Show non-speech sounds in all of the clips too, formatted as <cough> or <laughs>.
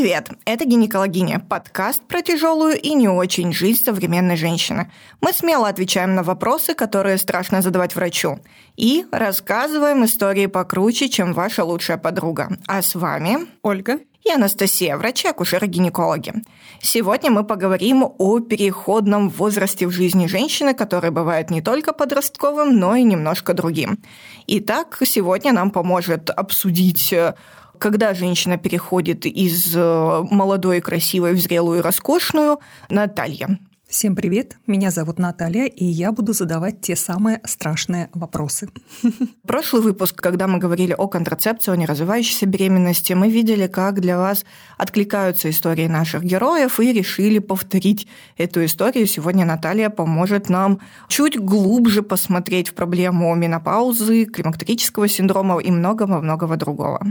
Привет! Это «Гинекологиня» – подкаст про тяжелую и не очень жизнь современной женщины. Мы смело отвечаем на вопросы, которые страшно задавать врачу. И рассказываем истории покруче, чем ваша лучшая подруга. А с вами Ольга и Анастасия, врачи-акушеры-гинекологи. Сегодня мы поговорим о переходном возрасте в жизни женщины, который бывает не только подростковым, но и немножко другим. Итак, сегодня нам поможет обсудить когда женщина переходит из э, молодой, и красивой в зрелую и роскошную, Наталья. Всем привет, меня зовут Наталья, и я буду задавать те самые страшные вопросы. <laughs> Прошлый выпуск, когда мы говорили о контрацепции, о неразвивающейся беременности, мы видели, как для вас откликаются истории наших героев, и решили повторить эту историю. Сегодня Наталья поможет нам чуть глубже посмотреть в проблему менопаузы, климактерического синдрома и многого-многого другого.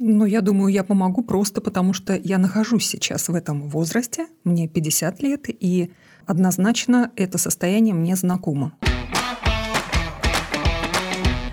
Ну, я думаю, я помогу просто потому, что я нахожусь сейчас в этом возрасте, мне 50 лет, и однозначно это состояние мне знакомо.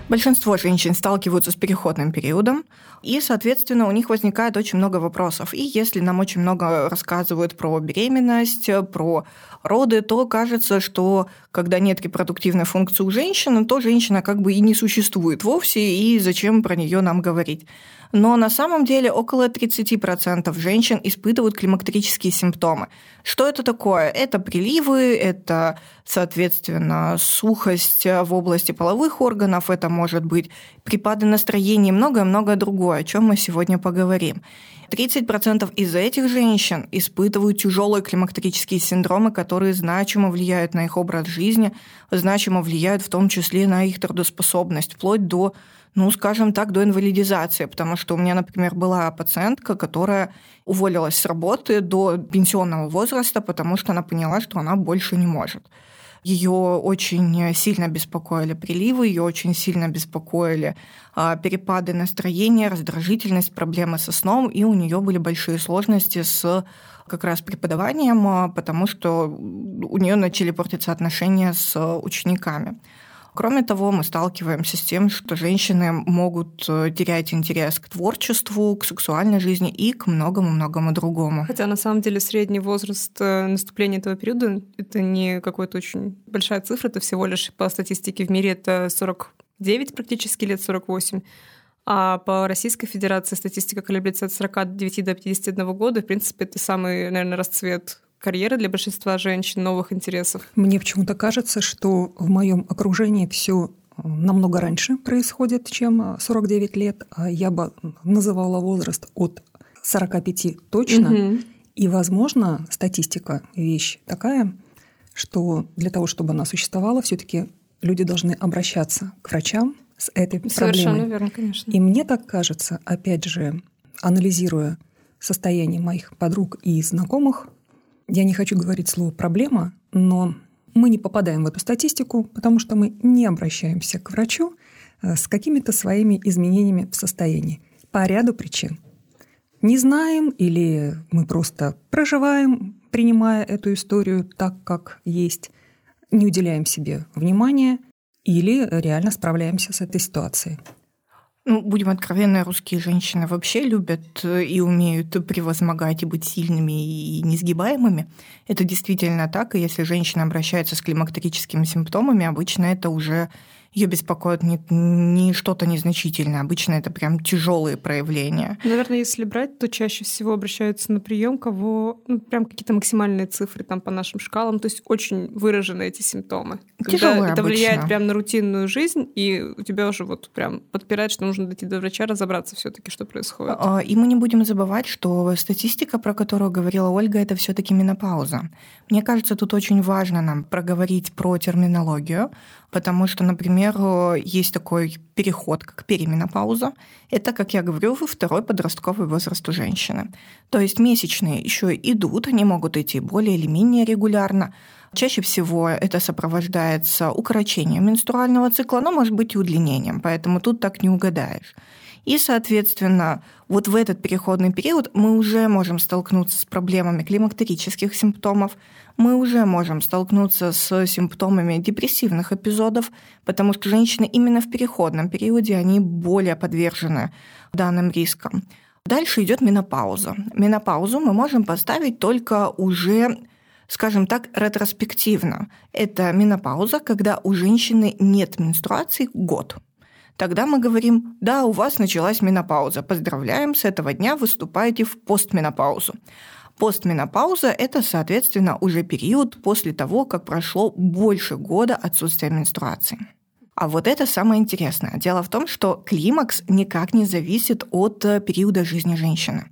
Большинство женщин сталкиваются с переходным периодом, и, соответственно, у них возникает очень много вопросов. И если нам очень много рассказывают про беременность, про роды, то кажется, что когда нет репродуктивной функции у женщины, то женщина как бы и не существует вовсе, и зачем про нее нам говорить. Но на самом деле около 30% женщин испытывают климактерические симптомы. Что это такое? Это приливы, это, соответственно, сухость в области половых органов, это может быть припады настроения и многое-многое другое, о чем мы сегодня поговорим. 30% из этих женщин испытывают тяжелые климактерические синдромы, которые значимо влияют на их образ жизни, значимо влияют в том числе на их трудоспособность, вплоть до ну, скажем так, до инвалидизации, потому что у меня, например, была пациентка, которая уволилась с работы до пенсионного возраста, потому что она поняла, что она больше не может. Ее очень сильно беспокоили приливы, ее очень сильно беспокоили а, перепады настроения, раздражительность, проблемы со сном, и у нее были большие сложности с как раз преподаванием, а, потому что у нее начали портиться отношения с учениками. Кроме того, мы сталкиваемся с тем, что женщины могут э, терять интерес к творчеству, к сексуальной жизни и к многому-многому другому. Хотя на самом деле средний возраст э, наступления этого периода — это не какой-то очень большая цифра, это всего лишь по статистике в мире это 49 практически лет, 48. А по Российской Федерации статистика колеблется от 49 до 51 года. В принципе, это самый, наверное, расцвет карьеры для большинства женщин, новых интересов. Мне почему-то кажется, что в моем окружении все э, намного раньше происходит, чем 49 лет. А я бы называла возраст от 45 точно. Угу. И, возможно, статистика вещь такая, что для того, чтобы она существовала, все-таки люди должны обращаться к врачам с этой Совершенно проблемой. верно, конечно. И мне так кажется, опять же, анализируя состояние моих подруг и знакомых, я не хочу говорить слово «проблема», но мы не попадаем в эту статистику, потому что мы не обращаемся к врачу э, с какими-то своими изменениями в состоянии по ряду причин. Не знаем или мы просто проживаем, принимая эту историю так, как есть, не уделяем себе внимания или реально справляемся с этой ситуацией. Ну, будем откровенны, русские женщины вообще любят э, и умеют превозмогать и быть сильными и несгибаемыми. Это действительно так, и если женщина обращается с климактерическими симптомами, обычно это уже ее беспокоит не, не что-то незначительное. Обычно это прям тяжелые проявления. Наверное, если брать, то чаще всего обращаются на прием, кого ну, прям какие-то максимальные цифры там по нашим шкалам, то есть очень выражены эти симптомы. Тяжелые это обычно. влияет прям на рутинную жизнь, и у тебя уже вот прям подпирает, что нужно дойти до врача, разобраться все-таки, что происходит. А, и мы не будем забывать, что статистика, про которую говорила Ольга, это все-таки менопауза. Мне кажется, тут очень важно нам проговорить про терминологию, потому что, например, есть такой переход, как переменопауза. Это, как я говорю, второй подростковый возраст у женщины. То есть месячные еще идут, они могут идти более или менее регулярно. Чаще всего это сопровождается укорочением менструального цикла, но может быть и удлинением, поэтому тут так не угадаешь. И, соответственно, вот в этот переходный период мы уже можем столкнуться с проблемами климактерических симптомов, мы уже можем столкнуться с симптомами депрессивных эпизодов, потому что женщины именно в переходном периоде, они более подвержены данным рискам. Дальше идет менопауза. Менопаузу мы можем поставить только уже скажем так, ретроспективно. Это менопауза, когда у женщины нет менструации год. Тогда мы говорим, да, у вас началась менопауза, поздравляем, с этого дня выступаете в постменопаузу. Постменопауза – это, соответственно, уже период после того, как прошло больше года отсутствия менструации. А вот это самое интересное. Дело в том, что климакс никак не зависит от э, периода жизни женщины.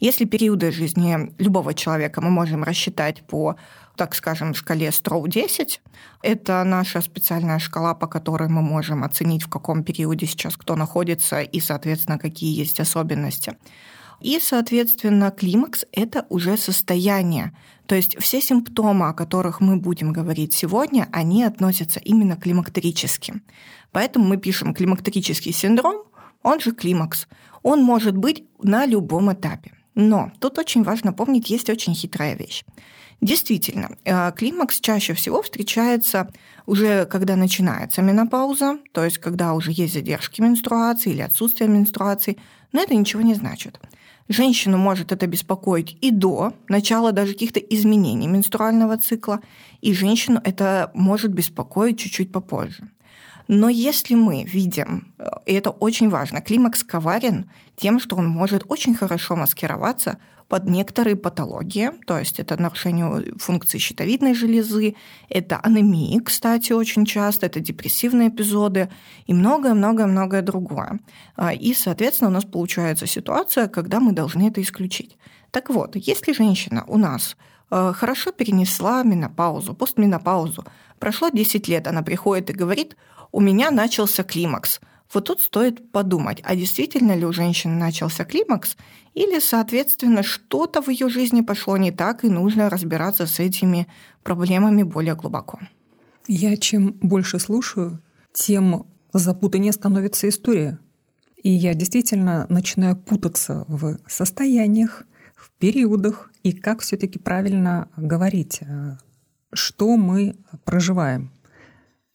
Если периоды жизни любого человека мы можем рассчитать по, так скажем, шкале Строу-10, это наша специальная шкала, по которой мы можем оценить, в каком периоде сейчас кто находится и, соответственно, какие есть особенности. И, соответственно, климакс – это уже состояние. То есть все симптомы, о которых мы будем говорить сегодня, они относятся именно к климактерическим. Поэтому мы пишем климактерический синдром, он же климакс. Он может быть на любом этапе. Но тут очень важно помнить, есть очень хитрая вещь. Действительно, э, климакс чаще всего встречается уже когда начинается менопауза, то есть когда уже есть задержки менструации или отсутствие менструации, но это ничего не значит. Женщину может это беспокоить и до начала даже каких-то изменений менструального цикла, и женщину это может беспокоить чуть-чуть попозже. Но если мы видим, э, и это очень важно, климакс коварен тем, что он может очень хорошо маскироваться под некоторые патологии, то есть это нарушение функции щитовидной железы, это анемии, кстати, очень часто, это депрессивные эпизоды и многое-многое-многое другое. А, и, соответственно, у нас получается ситуация, когда мы должны это исключить. Так вот, если женщина у нас э, хорошо перенесла менопаузу, постменопаузу, прошло 10 лет, она приходит и говорит, у меня начался климакс. Вот тут стоит подумать, а действительно ли у женщины начался климакс, или, соответственно, что-то в ее жизни пошло не так, и нужно разбираться с этими проблемами более глубоко. Я чем больше слушаю, тем запутаннее становится история. И я действительно начинаю путаться в состояниях, в периодах, и как все таки правильно говорить, э, что мы проживаем.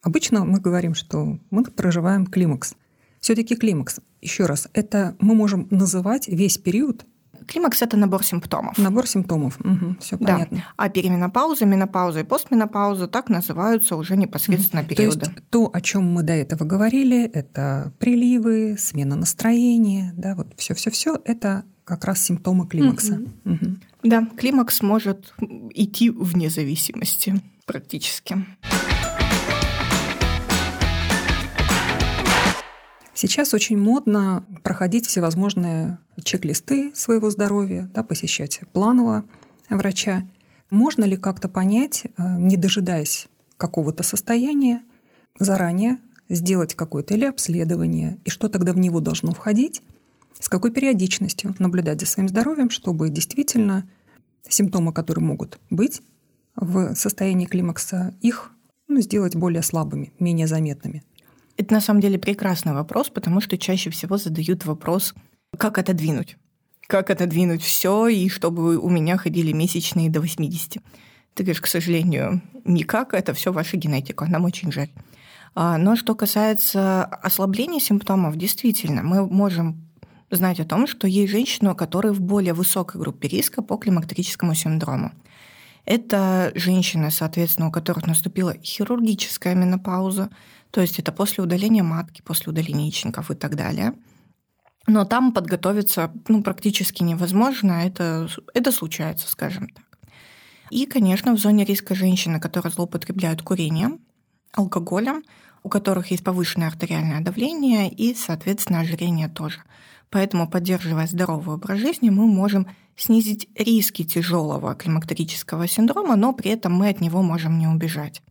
Обычно мы говорим, что мы проживаем климакс. Все-таки климакс, еще раз, это мы можем называть весь период Климакс – это набор симптомов. Набор симптомов, угу, все да. понятно. А переменопауза, менопауза и постменопауза так называются уже непосредственно угу. периоды. То есть то, о чем мы до этого говорили, это приливы, смена настроения, да, вот все-все-все, это как раз симптомы климакса. Угу. Угу. Да, климакс может идти вне зависимости практически. Сейчас очень модно проходить всевозможные чек-листы своего здоровья, да, посещать планово врача. Можно ли как-то понять, э, не дожидаясь какого-то состояния, заранее сделать какое-то или обследование, и что тогда в него должно входить, с какой периодичностью наблюдать за своим здоровьем, чтобы действительно симптомы, которые могут быть в состоянии климакса, их ну, сделать более слабыми, менее заметными. Это на самом деле прекрасный вопрос, потому что чаще всего задают вопрос, как отодвинуть. Как отодвинуть все, и чтобы у меня ходили месячные до 80. Ты говоришь, к сожалению, никак, это все ваша генетика, нам очень жаль. А, но что касается ослабления симптомов, действительно, мы можем знать о том, что есть женщины, которые в более высокой группе риска по климактерическому синдрому. Это женщины, соответственно, у которых наступила хирургическая менопауза, то есть это после удаления матки, после удаления яичников и так далее. Но там подготовиться ну, практически невозможно, это, это случается, скажем так. И, конечно, в зоне риска женщины, которые злоупотребляют курением, алкоголем, у которых есть повышенное артериальное давление и, соответственно, ожирение тоже. Поэтому, поддерживая здоровый образ жизни, мы можем снизить риски тяжелого климактерического синдрома, но при этом мы от него можем не убежать.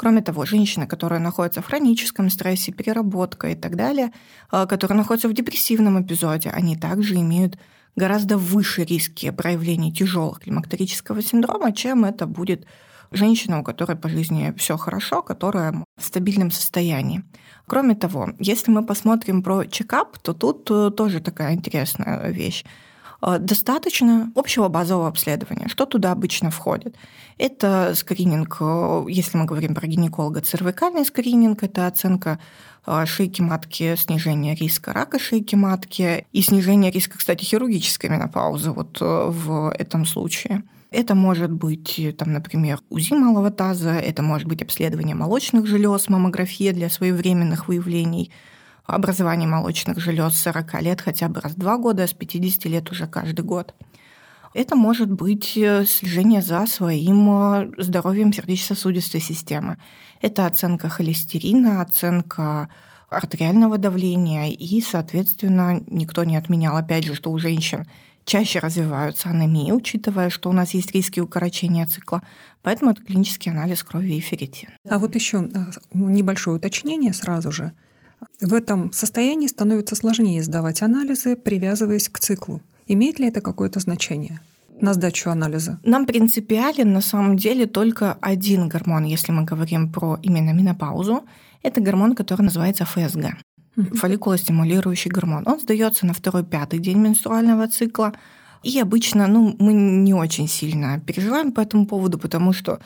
Кроме того, женщины, которые находятся в хроническом стрессе, переработка и так далее, э, которые находятся в депрессивном эпизоде, они также имеют гораздо выше риски проявления тяжелого климактерического синдрома, чем это будет женщина, у которой по жизни все хорошо, которая в стабильном состоянии. Кроме того, если мы посмотрим про чекап, то тут э, тоже такая интересная вещь. Э, достаточно общего базового обследования. Что туда обычно входит? Это скрининг, э, если мы говорим про гинеколога, цервикальный скрининг, это оценка э, шейки матки, снижение риска рака шейки матки и снижение риска, кстати, хирургической менопаузы вот в этом случае. Это может быть, там, например, УЗИ малого таза, это может быть обследование молочных желез, маммография для своевременных выявлений – образование молочных желез с 40 лет хотя бы раз в два года, а с 50 лет уже каждый год. Это может быть э, слежение за своим э, здоровьем сердечно-сосудистой системы. Это оценка холестерина, оценка артериального давления, и, соответственно, никто не отменял, опять же, что у женщин чаще развиваются анемии, учитывая, что у нас есть риски укорочения цикла. Поэтому это клинический анализ крови и ферритин. А вот еще э, небольшое уточнение сразу же – в этом состоянии становится сложнее сдавать анализы, привязываясь к циклу. Имеет ли это какое-то значение? на сдачу анализа? Нам принципиален на самом деле только один гормон, если мы говорим про именно менопаузу. Это гормон, который называется ФСГ, фолликулостимулирующий гормон. Он сдается на второй-пятый день менструального цикла. И обычно ну, мы не очень сильно переживаем по этому поводу, потому что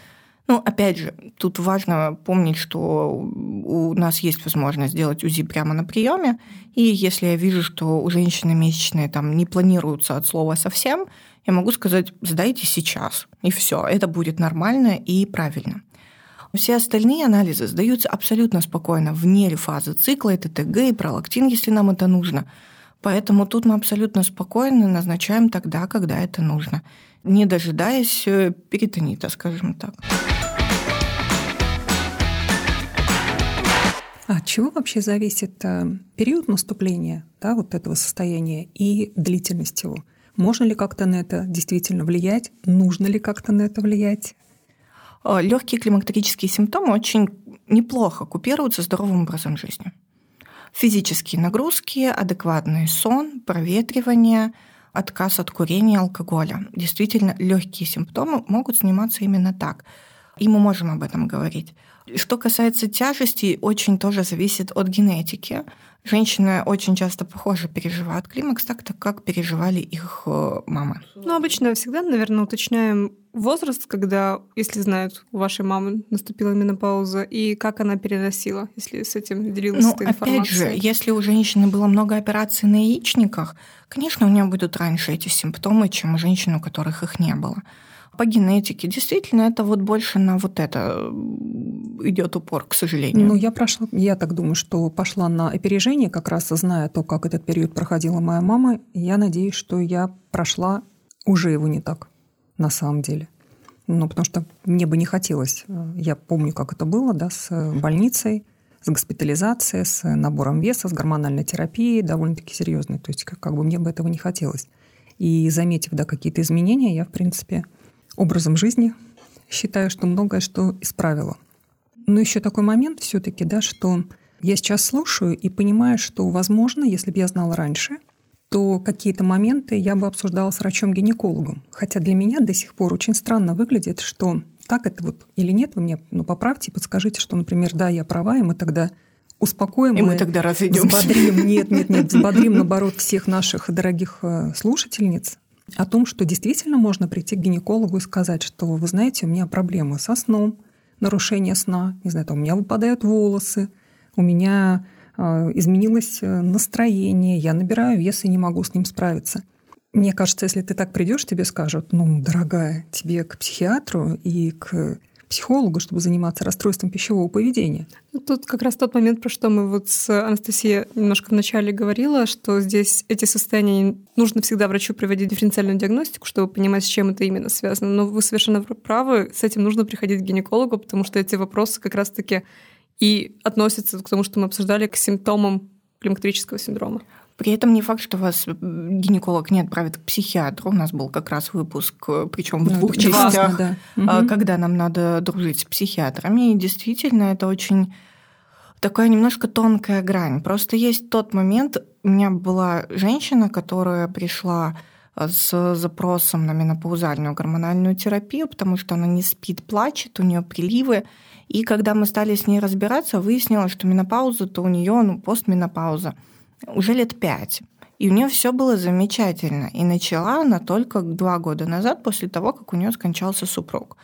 ну, опять же, тут важно помнить, что у нас есть возможность сделать УЗИ прямо на приеме, и если я вижу, что у женщины месячные там не планируются от слова совсем, я могу сказать, сдайте сейчас, и все, это будет нормально и правильно. Все остальные анализы сдаются абсолютно спокойно вне фазы цикла, это ТГ и пролактин, если нам это нужно. Поэтому тут мы абсолютно спокойно назначаем тогда, когда это нужно, не дожидаясь э, перитонита, скажем так. А от чего вообще зависит э, период наступления да, вот этого состояния и длительность его? Можно ли как-то на это действительно влиять? Нужно ли как-то на это влиять? Э, Легкие климактерические симптомы очень неплохо купируются здоровым образом жизни. Физические нагрузки, адекватный сон, проветривание, отказ от курения, алкоголя. Действительно, легкие симптомы могут сниматься именно так. И мы можем об этом говорить. Что касается тяжести, очень тоже зависит от генетики. Женщины очень часто похоже переживают климакс так, так как переживали их э, мамы. Ну, обычно всегда, наверное, уточняем возраст, когда, если знают, у вашей мамы наступила менопауза, и как она переносила, если с этим делилась ну, этой информацией. Опять же, если у женщины было много операций на яичниках, конечно, у нее будут раньше эти симптомы, чем у женщин, у которых их не было по генетике. Действительно, это вот больше на вот это идет упор, к сожалению. Ну, я прошла, я так думаю, что пошла на опережение, как раз зная то, как этот период проходила моя мама. Я надеюсь, что я прошла уже его не так, на самом деле. Ну, потому что мне бы не хотелось. Я помню, как это было, да, с больницей, с госпитализацией, с набором веса, с гормональной терапией, довольно-таки серьезной. То есть, как, как бы мне бы этого не хотелось. И заметив, да, какие-то изменения, я, в принципе, образом жизни. Считаю, что многое что исправила. Но еще такой момент все-таки, да, что я сейчас слушаю и понимаю, что, возможно, если бы я знала раньше, то какие-то моменты я бы обсуждала с врачом-гинекологом. Хотя для меня до сих пор очень странно выглядит, что так это вот или нет, вы мне ну, поправьте, подскажите, что, например, да, я права, и мы тогда успокоим. И мы тогда разойдемся. Взбодрим, нет, нет, нет, <laughs> взбодрим, наоборот, всех наших дорогих э, слушательниц о том, что действительно можно прийти к гинекологу и сказать, что вы знаете, у меня проблемы со сном, нарушение сна, не знаю, там, у меня выпадают волосы, у меня изменилось э, настроение, я набираю вес и не могу с ним справиться. Мне кажется, если ты так придешь, тебе скажут, ну, дорогая, тебе к психиатру и к психологу, чтобы заниматься расстройством пищевого поведения. Ну, тут как раз тот момент, про что мы вот с Анастасией немножко вначале говорила, что здесь эти состояния нужно всегда врачу проводить дифференциальную диагностику, чтобы понимать, с чем это именно связано. Но вы совершенно правы, с этим нужно приходить к гинекологу, потому что эти вопросы как раз-таки и относятся к тому, что мы обсуждали, к симптомам климактерического синдрома. При этом не факт, что вас гинеколог не отправит к психиатру. У нас был как раз выпуск, причем в да, двух частях, да. угу. когда нам надо дружить с психиатрами. И действительно, это очень такая немножко тонкая грань. Просто есть тот момент, у меня была женщина, которая пришла э, с запросом на менопаузальную гормональную терапию, потому что она не спит, плачет, у нее приливы. И когда мы стали с ней разбираться, выяснилось, что менопауза-то у нее ну, постменопауза уже лет пять. И у нее все было замечательно. И начала она только два года назад, после того, как у нее скончался супруг.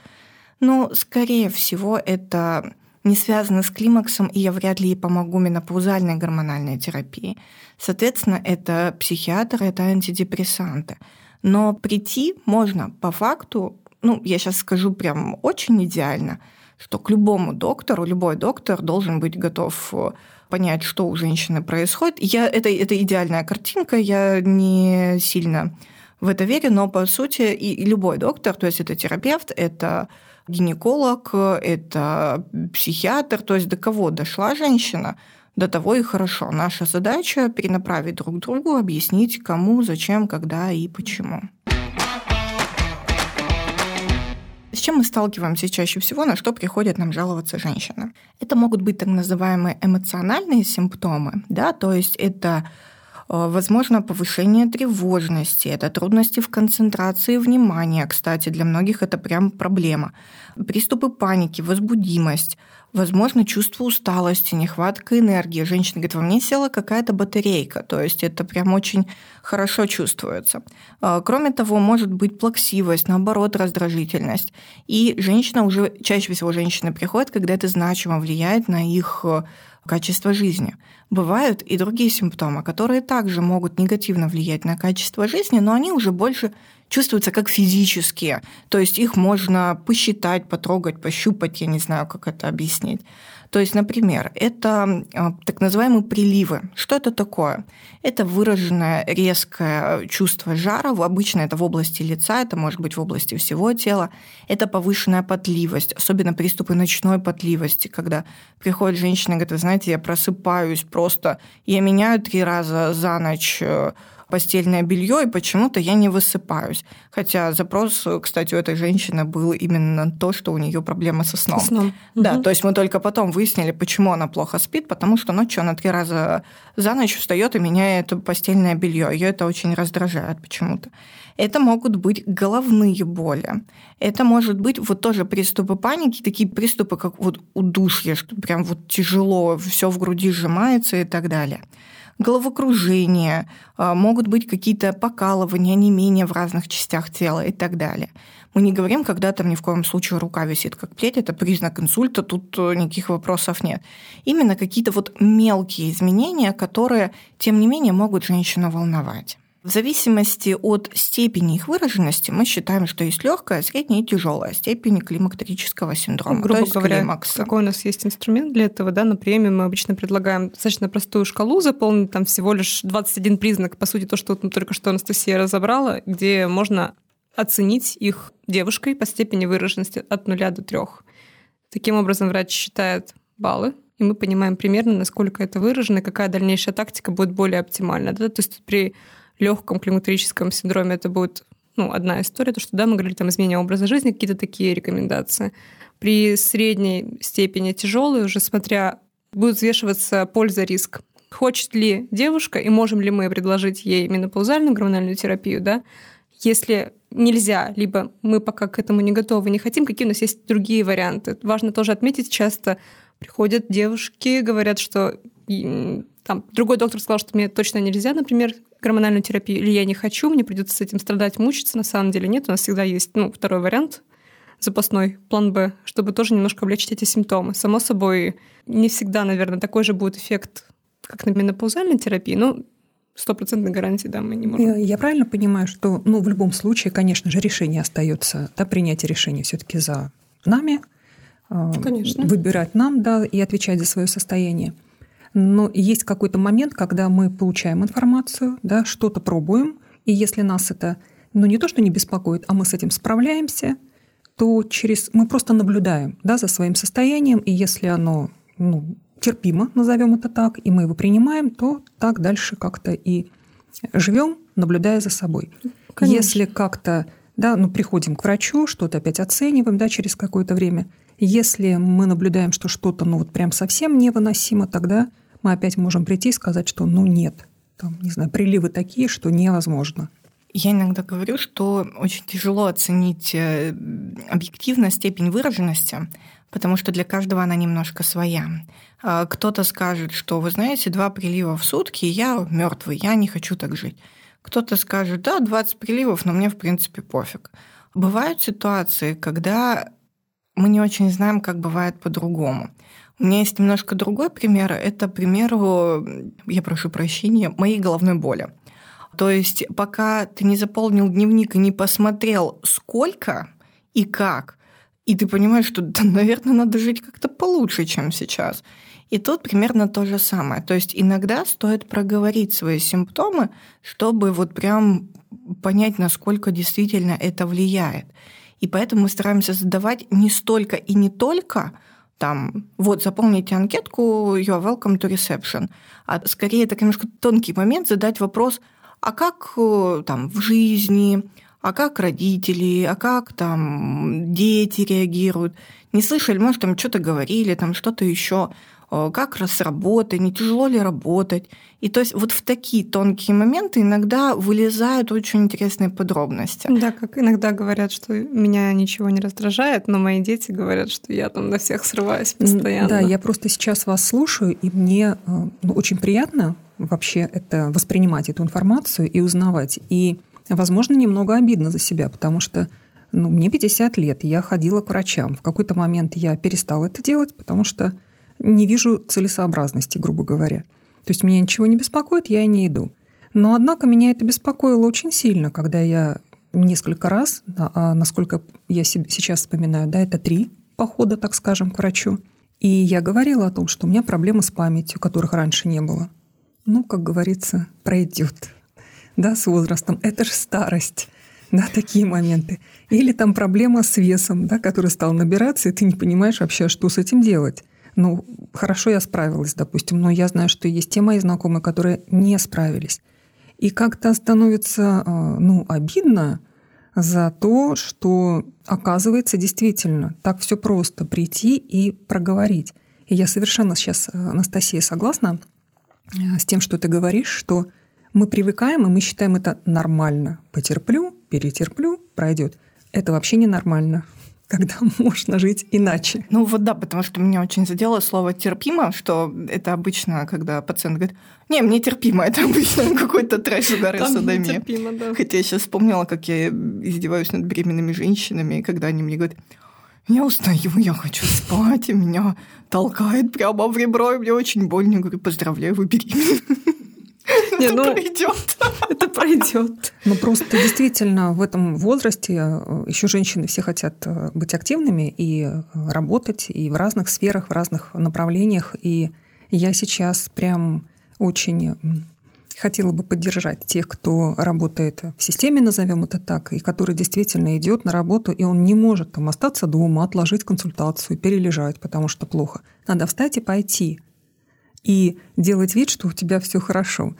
Но, скорее всего, это не связано с климаксом, и я вряд ли ей помогу менопаузальной гормональной терапии. Соответственно, это психиатр, это антидепрессанты. Но прийти можно по факту, ну, я сейчас скажу прям очень идеально, что к любому доктору, любой доктор должен быть готов э, понять, что у женщины происходит. Я, это, это идеальная картинка, я не сильно в это верю, но по сути и, и любой доктор, то есть это терапевт, это гинеколог, это психиатр, то есть до кого дошла женщина, до того и хорошо. Наша задача перенаправить друг другу, объяснить, кому, зачем, когда и почему. С чем мы сталкиваемся чаще всего, на что приходят нам жаловаться женщины? Это могут быть так называемые эмоциональные симптомы, да, то есть это э, возможно повышение тревожности, это трудности в концентрации внимания, кстати, для многих это прям проблема, приступы паники, возбудимость, возможно, чувство усталости, нехватка энергии. Женщина говорит, во мне села какая-то батарейка, то есть это прям очень хорошо чувствуется. А, кроме того, может быть плаксивость, наоборот, раздражительность. И женщина уже, чаще всего женщины приходят, когда это значимо влияет на их э, качество жизни. Бывают и другие симптомы, которые также могут негативно влиять на качество жизни, но они уже больше чувствуются как физические. То есть их можно посчитать, потрогать, пощупать, я не знаю, как это объяснить. То есть, например, это а, так называемые приливы. Что это такое? Это выраженное резкое чувство жара, обычно это в области лица, это может быть в области всего тела. Это повышенная потливость, особенно приступы ночной потливости, когда приходит женщина и говорит, вы знаете, я просыпаюсь просто, я меняю три раза за ночь э, постельное белье, и почему-то я не высыпаюсь. Хотя запрос, кстати, у этой женщины был именно то, что у нее проблема со сном. сном. Да, угу. то есть мы только потом выяснили, почему она плохо спит, потому что ночью она три раза за ночь встает и меняет постельное белье. Ее это очень раздражает почему-то. Это могут быть головные боли. Это может быть вот тоже приступы паники, такие приступы, как вот удушье, что прям вот тяжело, все в груди сжимается и так далее головокружение, а, могут быть какие-то покалывания, не менее в разных частях тела и так далее. Мы не говорим, когда там ни в коем случае рука висит как плеть, это признак инсульта, тут э, никаких вопросов нет. Именно какие-то вот мелкие изменения, которые, тем не менее, могут женщину волновать. В зависимости от степени их выраженности мы считаем, что есть легкая, средняя и тяжелая степень климактерического синдрома. Ну, грубо говоря, климакса. какой у нас есть инструмент для этого, да, на приеме мы обычно предлагаем достаточно простую шкалу заполнить, там всего лишь 21 признак, по сути, то, что вот только что Анастасия разобрала, где можно оценить их девушкой по степени выраженности от 0 до 3. Таким образом, врач считает баллы, и мы понимаем примерно, насколько это выражено, и какая дальнейшая тактика будет более оптимальна. Да? То есть при легком климактерическом синдроме это будет ну, одна история, то, что да, мы говорили там изменение образа жизни, какие-то такие рекомендации. При средней степени тяжелой, уже смотря, будет взвешиваться польза-риск. Хочет ли девушка и можем ли мы предложить ей менопаузальную гормональную терапию, да? Если нельзя, либо мы пока к этому не готовы, не хотим, какие у нас есть другие варианты. Важно тоже отметить, часто приходят девушки, говорят, что там другой доктор сказал, что мне точно нельзя, например, гормональную терапию, или я не хочу, мне придется с этим страдать, мучиться. На самом деле нет, у нас всегда есть ну, второй вариант, запасной, план Б, чтобы тоже немножко облегчить эти симптомы. Само собой, не всегда, наверное, такой же будет эффект, как на менопаузальной терапии, но стопроцентной гарантии, да, мы не можем. Я, я правильно понимаю, что, ну, в любом случае, конечно же, решение остается, да, принятие решения все-таки за нами, а, конечно. выбирать нам, да, и отвечать за свое состояние. Но есть какой-то момент, когда мы получаем информацию, да, что-то пробуем, и если нас это ну, не то, что не беспокоит, а мы с этим справляемся, то через мы просто наблюдаем да, за своим состоянием, и если оно ну, терпимо, назовем это так, и мы его принимаем, то так дальше как-то и живем, наблюдая за собой. Конечно. Если как-то да, ну, приходим к врачу, что-то опять оцениваем да, через какое-то время, если мы наблюдаем, что что-то ну, вот прям совсем невыносимо, тогда мы опять можем прийти и сказать, что ну нет, там, не знаю, приливы такие, что невозможно. Я иногда говорю, что очень тяжело оценить э, объективно степень выраженности, потому что для каждого она немножко своя. А, кто-то скажет, что, вы знаете, два прилива в сутки, я мертвый, я не хочу так жить. Кто-то скажет, да, 20 приливов, но мне, в принципе, пофиг. Бывают ситуации, когда мы не очень знаем, как бывает по-другому. У меня есть немножко другой пример. Это, к примеру, я прошу прощения, моей головной боли. То есть пока ты не заполнил дневник и не посмотрел, сколько и как, и ты понимаешь, что, да, наверное, надо жить как-то получше, чем сейчас. И тут примерно то же самое. То есть иногда стоит проговорить свои симптомы, чтобы вот прям понять, насколько действительно это влияет. И поэтому мы стараемся задавать не столько и не только там, вот, заполните анкетку, you are welcome to reception. А скорее это, конечно, тонкий момент задать вопрос, а как э, там в жизни, а как родители, а как там дети реагируют. Не слышали, может, там что-то говорили, там что-то еще. Э, как раз работа, не тяжело ли работать. И то есть вот в такие тонкие моменты иногда вылезают очень интересные подробности. Да, как иногда говорят, что меня ничего не раздражает, но мои дети говорят, что я там на всех срываюсь постоянно. Да, я просто сейчас вас слушаю, и мне э, ну, очень приятно вообще это воспринимать эту информацию и узнавать. И, возможно, немного обидно за себя, потому что ну, мне 50 лет, я ходила к врачам. В какой-то момент я перестала это делать, потому что не вижу целесообразности, грубо говоря. То есть меня ничего не беспокоит, я и не иду. Но, однако, меня это беспокоило очень сильно, когда я несколько раз, а насколько я сейчас вспоминаю, да, это три похода, так скажем, к врачу. И я говорила о том, что у меня проблемы с памятью, которых раньше не было. Ну, как говорится, пройдет. Да, с возрастом. Это же старость. Да, такие моменты. Или там проблема с весом, да, который стал набираться, и ты не понимаешь вообще, что с этим делать ну, хорошо я справилась, допустим, но я знаю, что есть те мои знакомые, которые не справились. И как-то становится, а, ну, обидно за то, что оказывается действительно так все просто прийти и проговорить. И я совершенно сейчас, Анастасия, согласна э, с тем, что ты говоришь, что мы привыкаем, и мы считаем это нормально. Потерплю, перетерплю, пройдет. Это вообще ненормально <laughs> когда можно жить иначе. Ну вот да, потому что меня очень задело слово терпимо, что это обычно, когда пациент говорит, не, мне терпимо, <laughs> это обычно какой-то трэш угар и садомия. Терпимо, да. Хотя я сейчас вспомнила, как я издеваюсь над беременными женщинами, когда они мне говорят, я устаю, я хочу спать, и меня толкает прямо в ребро, и мне очень больно. Я говорю, поздравляю, вы беременны. Не, это ну, пройдет. Это пройдет. Ну просто действительно в этом возрасте э, еще женщины все хотят э, быть активными и э, работать и в разных сферах, в разных направлениях. И я сейчас прям очень хотела бы поддержать тех, кто работает в системе, назовем это так, и который действительно идет на работу, и он не может там остаться дома, отложить консультацию, перележать, потому что плохо. Надо встать и пойти и делать вид, что у тебя все хорошо.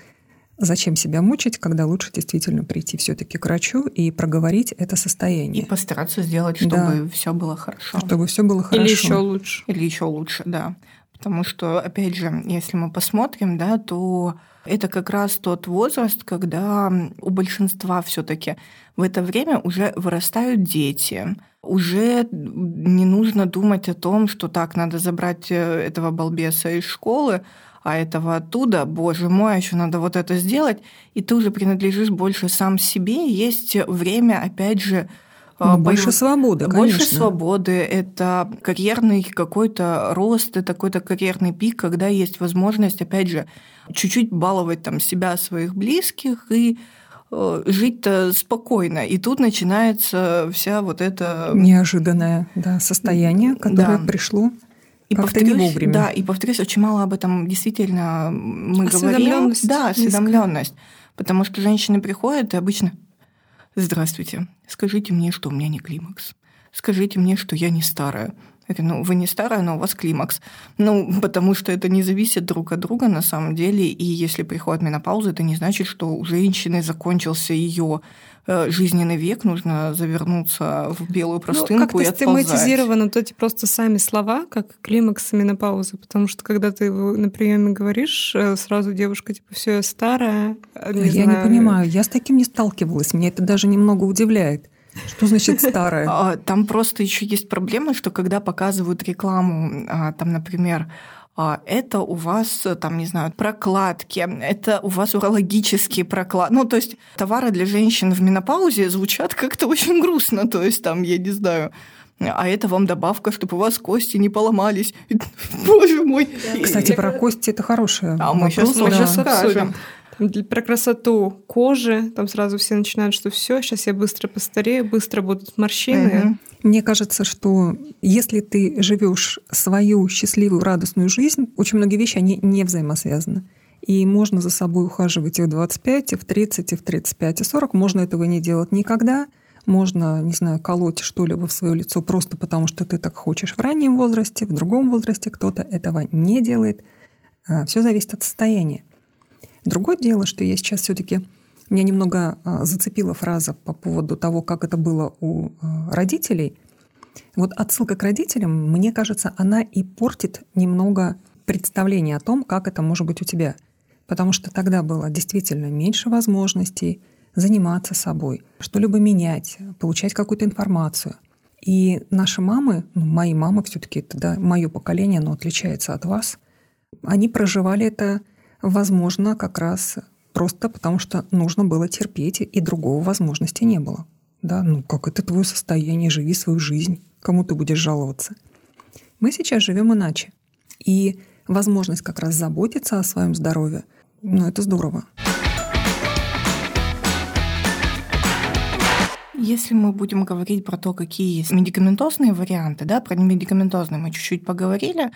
Зачем себя мучить, когда лучше действительно прийти все-таки к врачу и проговорить это состояние? И постараться сделать, чтобы да. все было хорошо. Чтобы все было хорошо. Или еще лучше. Или еще лучше, да. Потому что, опять же, если мы посмотрим, да, то это как раз тот возраст, когда у большинства все-таки в это время уже вырастают дети, уже не нужно думать о том, что так, надо забрать э, этого балбеса из школы, а этого оттуда, боже мой, еще надо вот это сделать, и ты уже принадлежишь больше сам себе, есть время, опять же, ну, больше по... свободы, конечно. Больше свободы, это карьерный какой-то рост, это какой-то карьерный пик, когда есть возможность, опять же, чуть-чуть баловать там себя, своих близких и Э, жить-то спокойно. И тут начинается вся вот это... Неожиданное да, состояние, которое да. пришло и повторюсь, не вовремя. Да, и повторюсь, очень мало об этом действительно мы говорим. Да, осведомленность. Потому что женщины приходят и обычно Здравствуйте, скажите мне, что у меня не климакс. Скажите мне, что я не старая. Я говорю, ну, вы не старая, но у вас климакс. Ну, потому что это не зависит друг от друга на самом деле. И если приходит менопауза, это не значит, что у женщины закончился ее э, жизненный век, нужно завернуться в белую ну, простынку ну, как-то и стигматизированы вот эти просто сами слова, как климакс и менопауза, потому что когда ты на приеме говоришь, э, сразу девушка типа все я старая. Не я знаю. не понимаю, я с таким не сталкивалась, меня это даже немного удивляет. Что значит старое? А, там просто еще есть проблема, что когда показывают рекламу, а, там, например, а, это у вас, там, не знаю, прокладки, это у вас урологические прокладки. Ну, то есть товары для женщин в менопаузе звучат как-то очень грустно. То есть там, я не знаю, а это вам добавка, чтобы у вас кости не поломались. <laughs> Боже мой. Кстати, про кости это хорошее. А мы сейчас, мы сейчас обсудим про красоту кожи, там сразу все начинают, что все, сейчас я быстро постарею, быстро будут морщины. Угу. Мне кажется, что если ты живешь свою счастливую, радостную жизнь, очень многие вещи, они не взаимосвязаны. И можно за собой ухаживать и в 25, и в 30, и в 35, и 40. Можно этого не делать никогда. Можно, не знаю, колоть что-либо в свое лицо просто потому, что ты так хочешь в раннем возрасте, в другом возрасте кто-то этого не делает. А, Все зависит от состояния. Другое дело, что я сейчас все-таки меня немного а, зацепила фраза по поводу того, как это было у а, родителей. Вот отсылка к родителям, мне кажется, она и портит немного представление о том, как это может быть у тебя. Потому что тогда было действительно меньше возможностей заниматься собой, что-либо менять, получать какую-то информацию. И наши мамы, ну, мои мамы все-таки, это да, мое поколение, оно отличается от вас, они проживали это Возможно, как раз просто потому, что нужно было терпеть, и другого возможности не было. Да, ну как это твое состояние, живи свою жизнь, кому ты будешь жаловаться. Мы сейчас живем иначе. И возможность как раз заботиться о своем здоровье, ну это здорово. Если мы будем говорить про то, какие есть медикаментозные варианты, да, про медикаментозные мы чуть-чуть поговорили,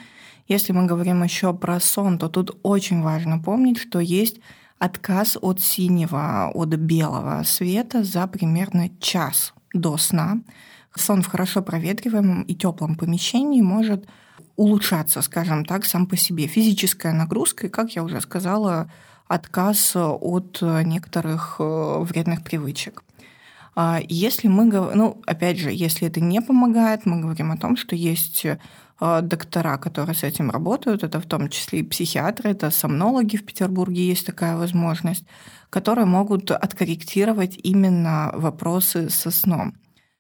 если мы говорим еще про сон, то тут очень важно помнить, что есть отказ от синего, от белого света за примерно час до сна. Сон в хорошо проветриваемом и теплом помещении может улучшаться, скажем так, сам по себе. Физическая нагрузка и, как я уже сказала, отказ от некоторых э, вредных привычек. А если мы, ну, опять же, если это не помогает, мы говорим о том, что есть доктора, которые с этим работают, это в том числе и психиатры, это сомнологи в Петербурге есть такая возможность, которые могут откорректировать именно вопросы со сном.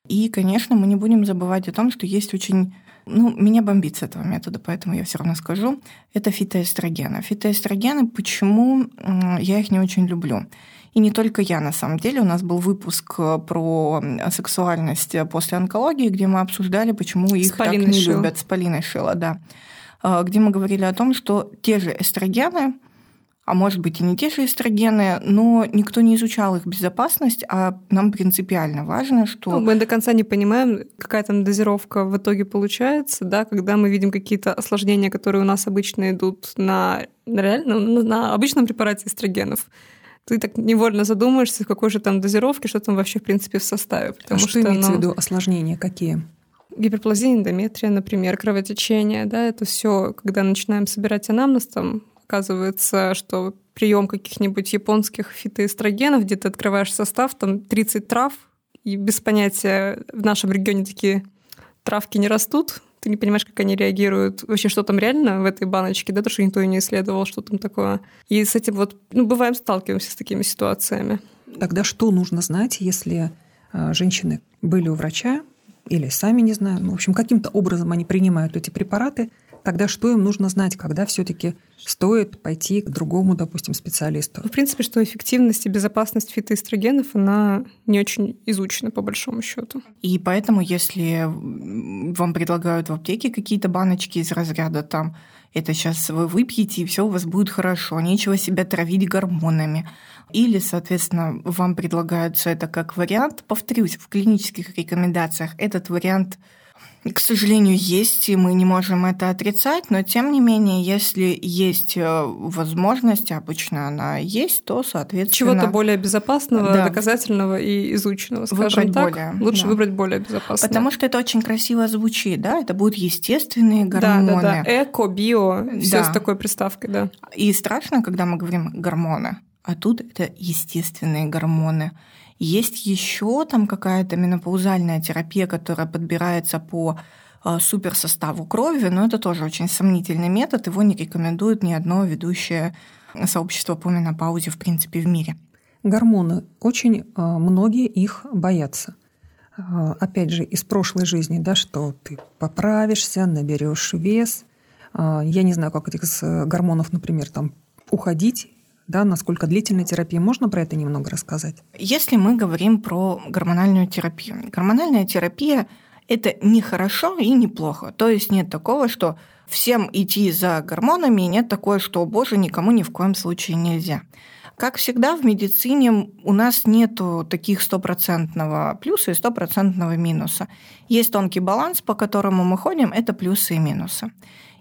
И, конечно, мы не будем забывать о том, что есть очень ну, меня бомбит с этого метода, поэтому я все равно скажу. Это фитоэстрогены. Фитоэстрогены, почему я их не очень люблю? И не только я, на самом деле. У нас был выпуск э, про сексуальность после онкологии, где мы обсуждали, почему их так не Шило. любят. С Полиной Шило, да. Э, где мы говорили о том, что те же эстрогены, а может быть и не те же эстрогены, но никто не изучал их безопасность, а нам принципиально важно, что... Ну, мы до конца не понимаем, какая там дозировка в итоге получается, да, когда мы видим какие-то осложнения, которые у нас обычно идут на, реально, на обычном препарате эстрогенов ты так невольно задумаешься, в какой же там дозировке, что там вообще, в принципе, в составе. Потому а что, что имеется оно... в виду осложнения какие? Гиперплазия, эндометрия, например, кровотечение, да, это все, когда начинаем собирать анамнез, там оказывается, что прием каких-нибудь японских фитоэстрогенов, где ты открываешь состав, там 30 трав, и без понятия в нашем регионе такие травки не растут, ты не понимаешь, как они реагируют, вообще, что там реально в этой баночке, да, то, что никто не исследовал, что там такое. И с этим вот, ну, бываем, сталкиваемся с такими ситуациями. Тогда что нужно знать, если а, женщины были у врача или сами, не знаю, ну, в общем, каким-то образом они принимают эти препараты, тогда что им нужно знать, когда все-таки стоит пойти к другому, допустим, специалисту? В принципе, что эффективность и безопасность фитоэстрогенов, она не очень изучена по большому счету. И поэтому, если вам предлагают в аптеке какие-то баночки из разряда там это сейчас вы выпьете, и все у вас будет хорошо, нечего себя травить гормонами. Или, соответственно, вам предлагаются это как вариант. Повторюсь, в клинических рекомендациях этот вариант к сожалению, есть, и мы не можем это отрицать, но тем не менее, если есть э, возможность, обычно она есть, то, соответственно... Чего-то более безопасного, да. доказательного и изученного, скажем выбрать так. Более, лучше да. выбрать более безопасное. Потому что это очень красиво звучит, да, это будут естественные гормоны. Да, да, да. Эко, био, все да. с такой приставкой, да. И страшно, когда мы говорим гормоны, а тут это естественные гормоны. Есть еще там какая-то менопаузальная терапия, которая подбирается по а, суперсоставу крови, но это тоже очень сомнительный метод, его не рекомендует ни одно ведущее сообщество по менопаузе, в принципе, в мире. Гормоны. Очень а, многие их боятся. а, опять же, из прошлой жизни, да, что ты поправишься, наберешь вес. Я не знаю, как этих гормонов, например, там уходить, да, насколько длительная терапия. Можно про это немного рассказать? Если мы говорим про гормональную терапию. Гормональная терапия – это не хорошо и не плохо. То есть нет такого, что всем идти за гормонами, и нет такого, что, боже, никому ни в коем случае нельзя. Как всегда в медицине у нас нет таких стопроцентного плюса и стопроцентного минуса. Есть тонкий баланс, по которому мы ходим, это плюсы и минусы.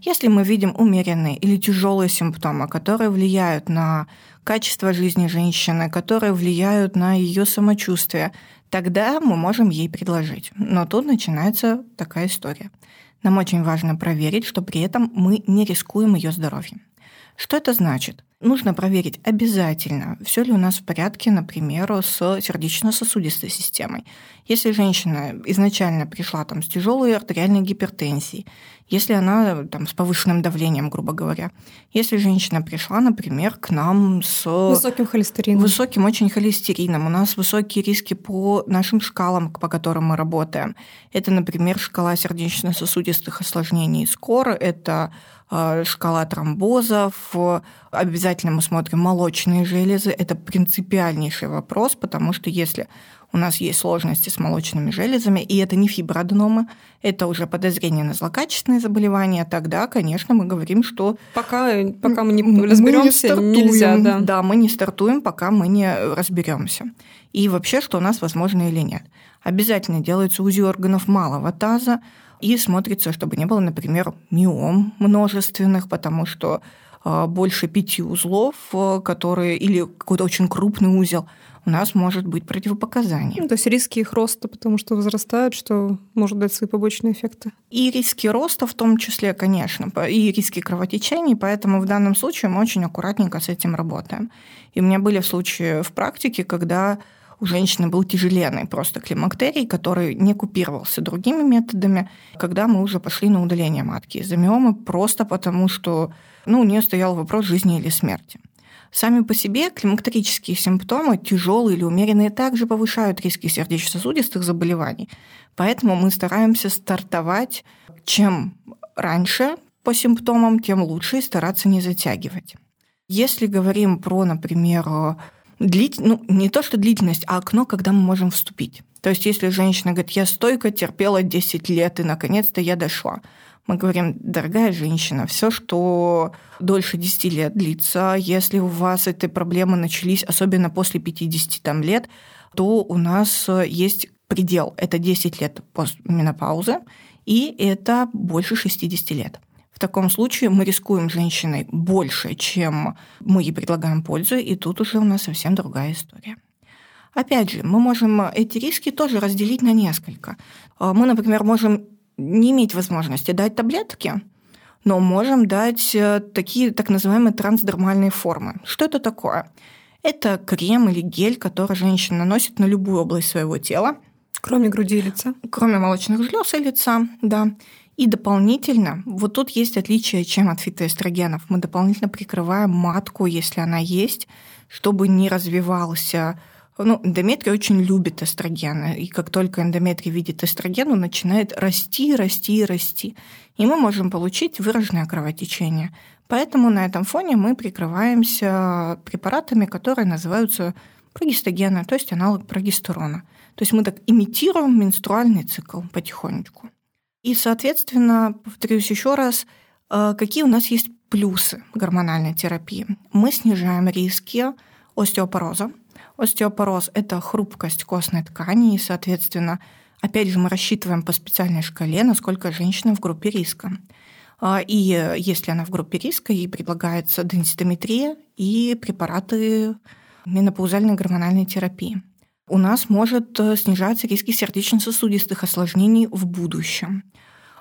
Если мы видим умеренные или тяжелые симптомы, которые влияют на качество жизни женщины, которые влияют на ее самочувствие, тогда мы можем ей предложить. Но тут начинается такая история. Нам очень важно проверить, что при этом мы не рискуем ее здоровьем. Что это значит? Нужно проверить обязательно, все ли у нас в порядке, например, с сердечно-сосудистой системой. Если женщина изначально пришла там, с тяжелой артериальной гипертензией, если она там, с повышенным давлением, грубо говоря, если женщина пришла, например, к нам с высоким холестерином, высоким очень холестерином, у нас высокие риски по нашим шкалам, по которым мы работаем. Это, например, шкала сердечно-сосудистых осложнений СКОР, это Э, шкала тромбозов, обязательно мы смотрим молочные железы. Это принципиальнейший вопрос, потому что если у нас есть сложности с молочными железами, и это не фиброаденомы, это уже подозрение на злокачественные заболевания, тогда, конечно, мы говорим, что... Пока, пока мы не разберемся, не нельзя. Да. да, мы не стартуем, пока мы не разберемся. И вообще, что у нас возможно или нет. Обязательно делается УЗИ органов малого таза, и смотрится, чтобы не было, например, миом множественных, потому что больше пяти узлов, а, которые или какой-то очень крупный узел, у нас может быть противопоказание. Ну, то есть риски их роста, потому что возрастают, что может дать свои побочные эффекты. И риски роста в том числе, конечно, и риски кровотечений, поэтому в данном случае мы очень аккуратненько с этим работаем. И у меня были случаи в практике, когда у женщины был тяжеленный просто климактерий, который не купировался другими методами, когда мы уже пошли на удаление матки из-за миомы, просто потому что ну, у нее стоял вопрос жизни или смерти. Сами по себе климактерические симптомы, тяжелые или умеренные, также повышают риски сердечно-сосудистых заболеваний. Поэтому мы стараемся стартовать чем раньше по симптомам, тем лучше и стараться не затягивать. Если говорим про, например, длить, ну, не то что длительность, а окно, когда мы можем вступить. То есть если женщина говорит, я стойко терпела 10 лет, и наконец-то я дошла. Мы говорим, дорогая женщина, все, что дольше 10 лет длится, если у вас эти проблемы начались, особенно после 50 там, лет, то у нас есть предел. Это 10 лет постменопаузы, и это больше 60 лет. В таком случае мы рискуем женщиной больше, чем мы ей предлагаем пользу, и тут уже у нас совсем другая история. Опять же, мы можем эти риски тоже разделить на несколько. А, мы, например, можем не иметь возможности дать таблетки, но можем дать э, такие так называемые трансдермальные формы. Что это такое? Это крем или гель, который женщина наносит на любую область своего тела. Кроме груди и лица? Кроме молочных желез и лица, да. И дополнительно, вот тут есть отличие, чем от фитоэстрогенов. Мы дополнительно прикрываем матку, если она есть, чтобы не развивался ну, эндометрий очень любит эстрогены, и как только эндометрий видит эстроген, он начинает расти, расти, расти. И мы можем получить выраженное кровотечение. Поэтому на этом фоне мы прикрываемся препаратами, которые называются прогестогены, то есть аналог прогестерона. То есть мы так имитируем менструальный цикл потихонечку. И, соответственно, повторюсь еще раз, э, какие у нас есть плюсы гормональной терапии? Мы снижаем риски остеопороза. Остеопороз – это хрупкость костной ткани, и, соответственно, опять же, мы рассчитываем по специальной шкале, насколько женщина в группе риска. А, и если она в группе риска, ей предлагается денситометрия и препараты менопаузальной гормональной терапии у нас может э, снижаться риски сердечно-сосудистых осложнений в будущем.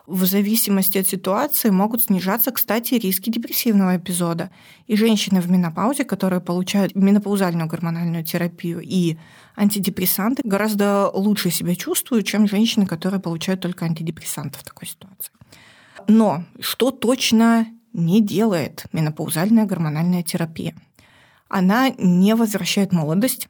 В зависимости от ситуации могут снижаться, кстати, риски депрессивного эпизода. И женщины в менопаузе, которые получают менопаузальную гормональную терапию и антидепрессанты, гораздо лучше себя чувствуют, чем женщины, которые получают только антидепрессанты в такой ситуации. Но что точно не делает менопаузальная гормональная терапия? Она не возвращает молодость,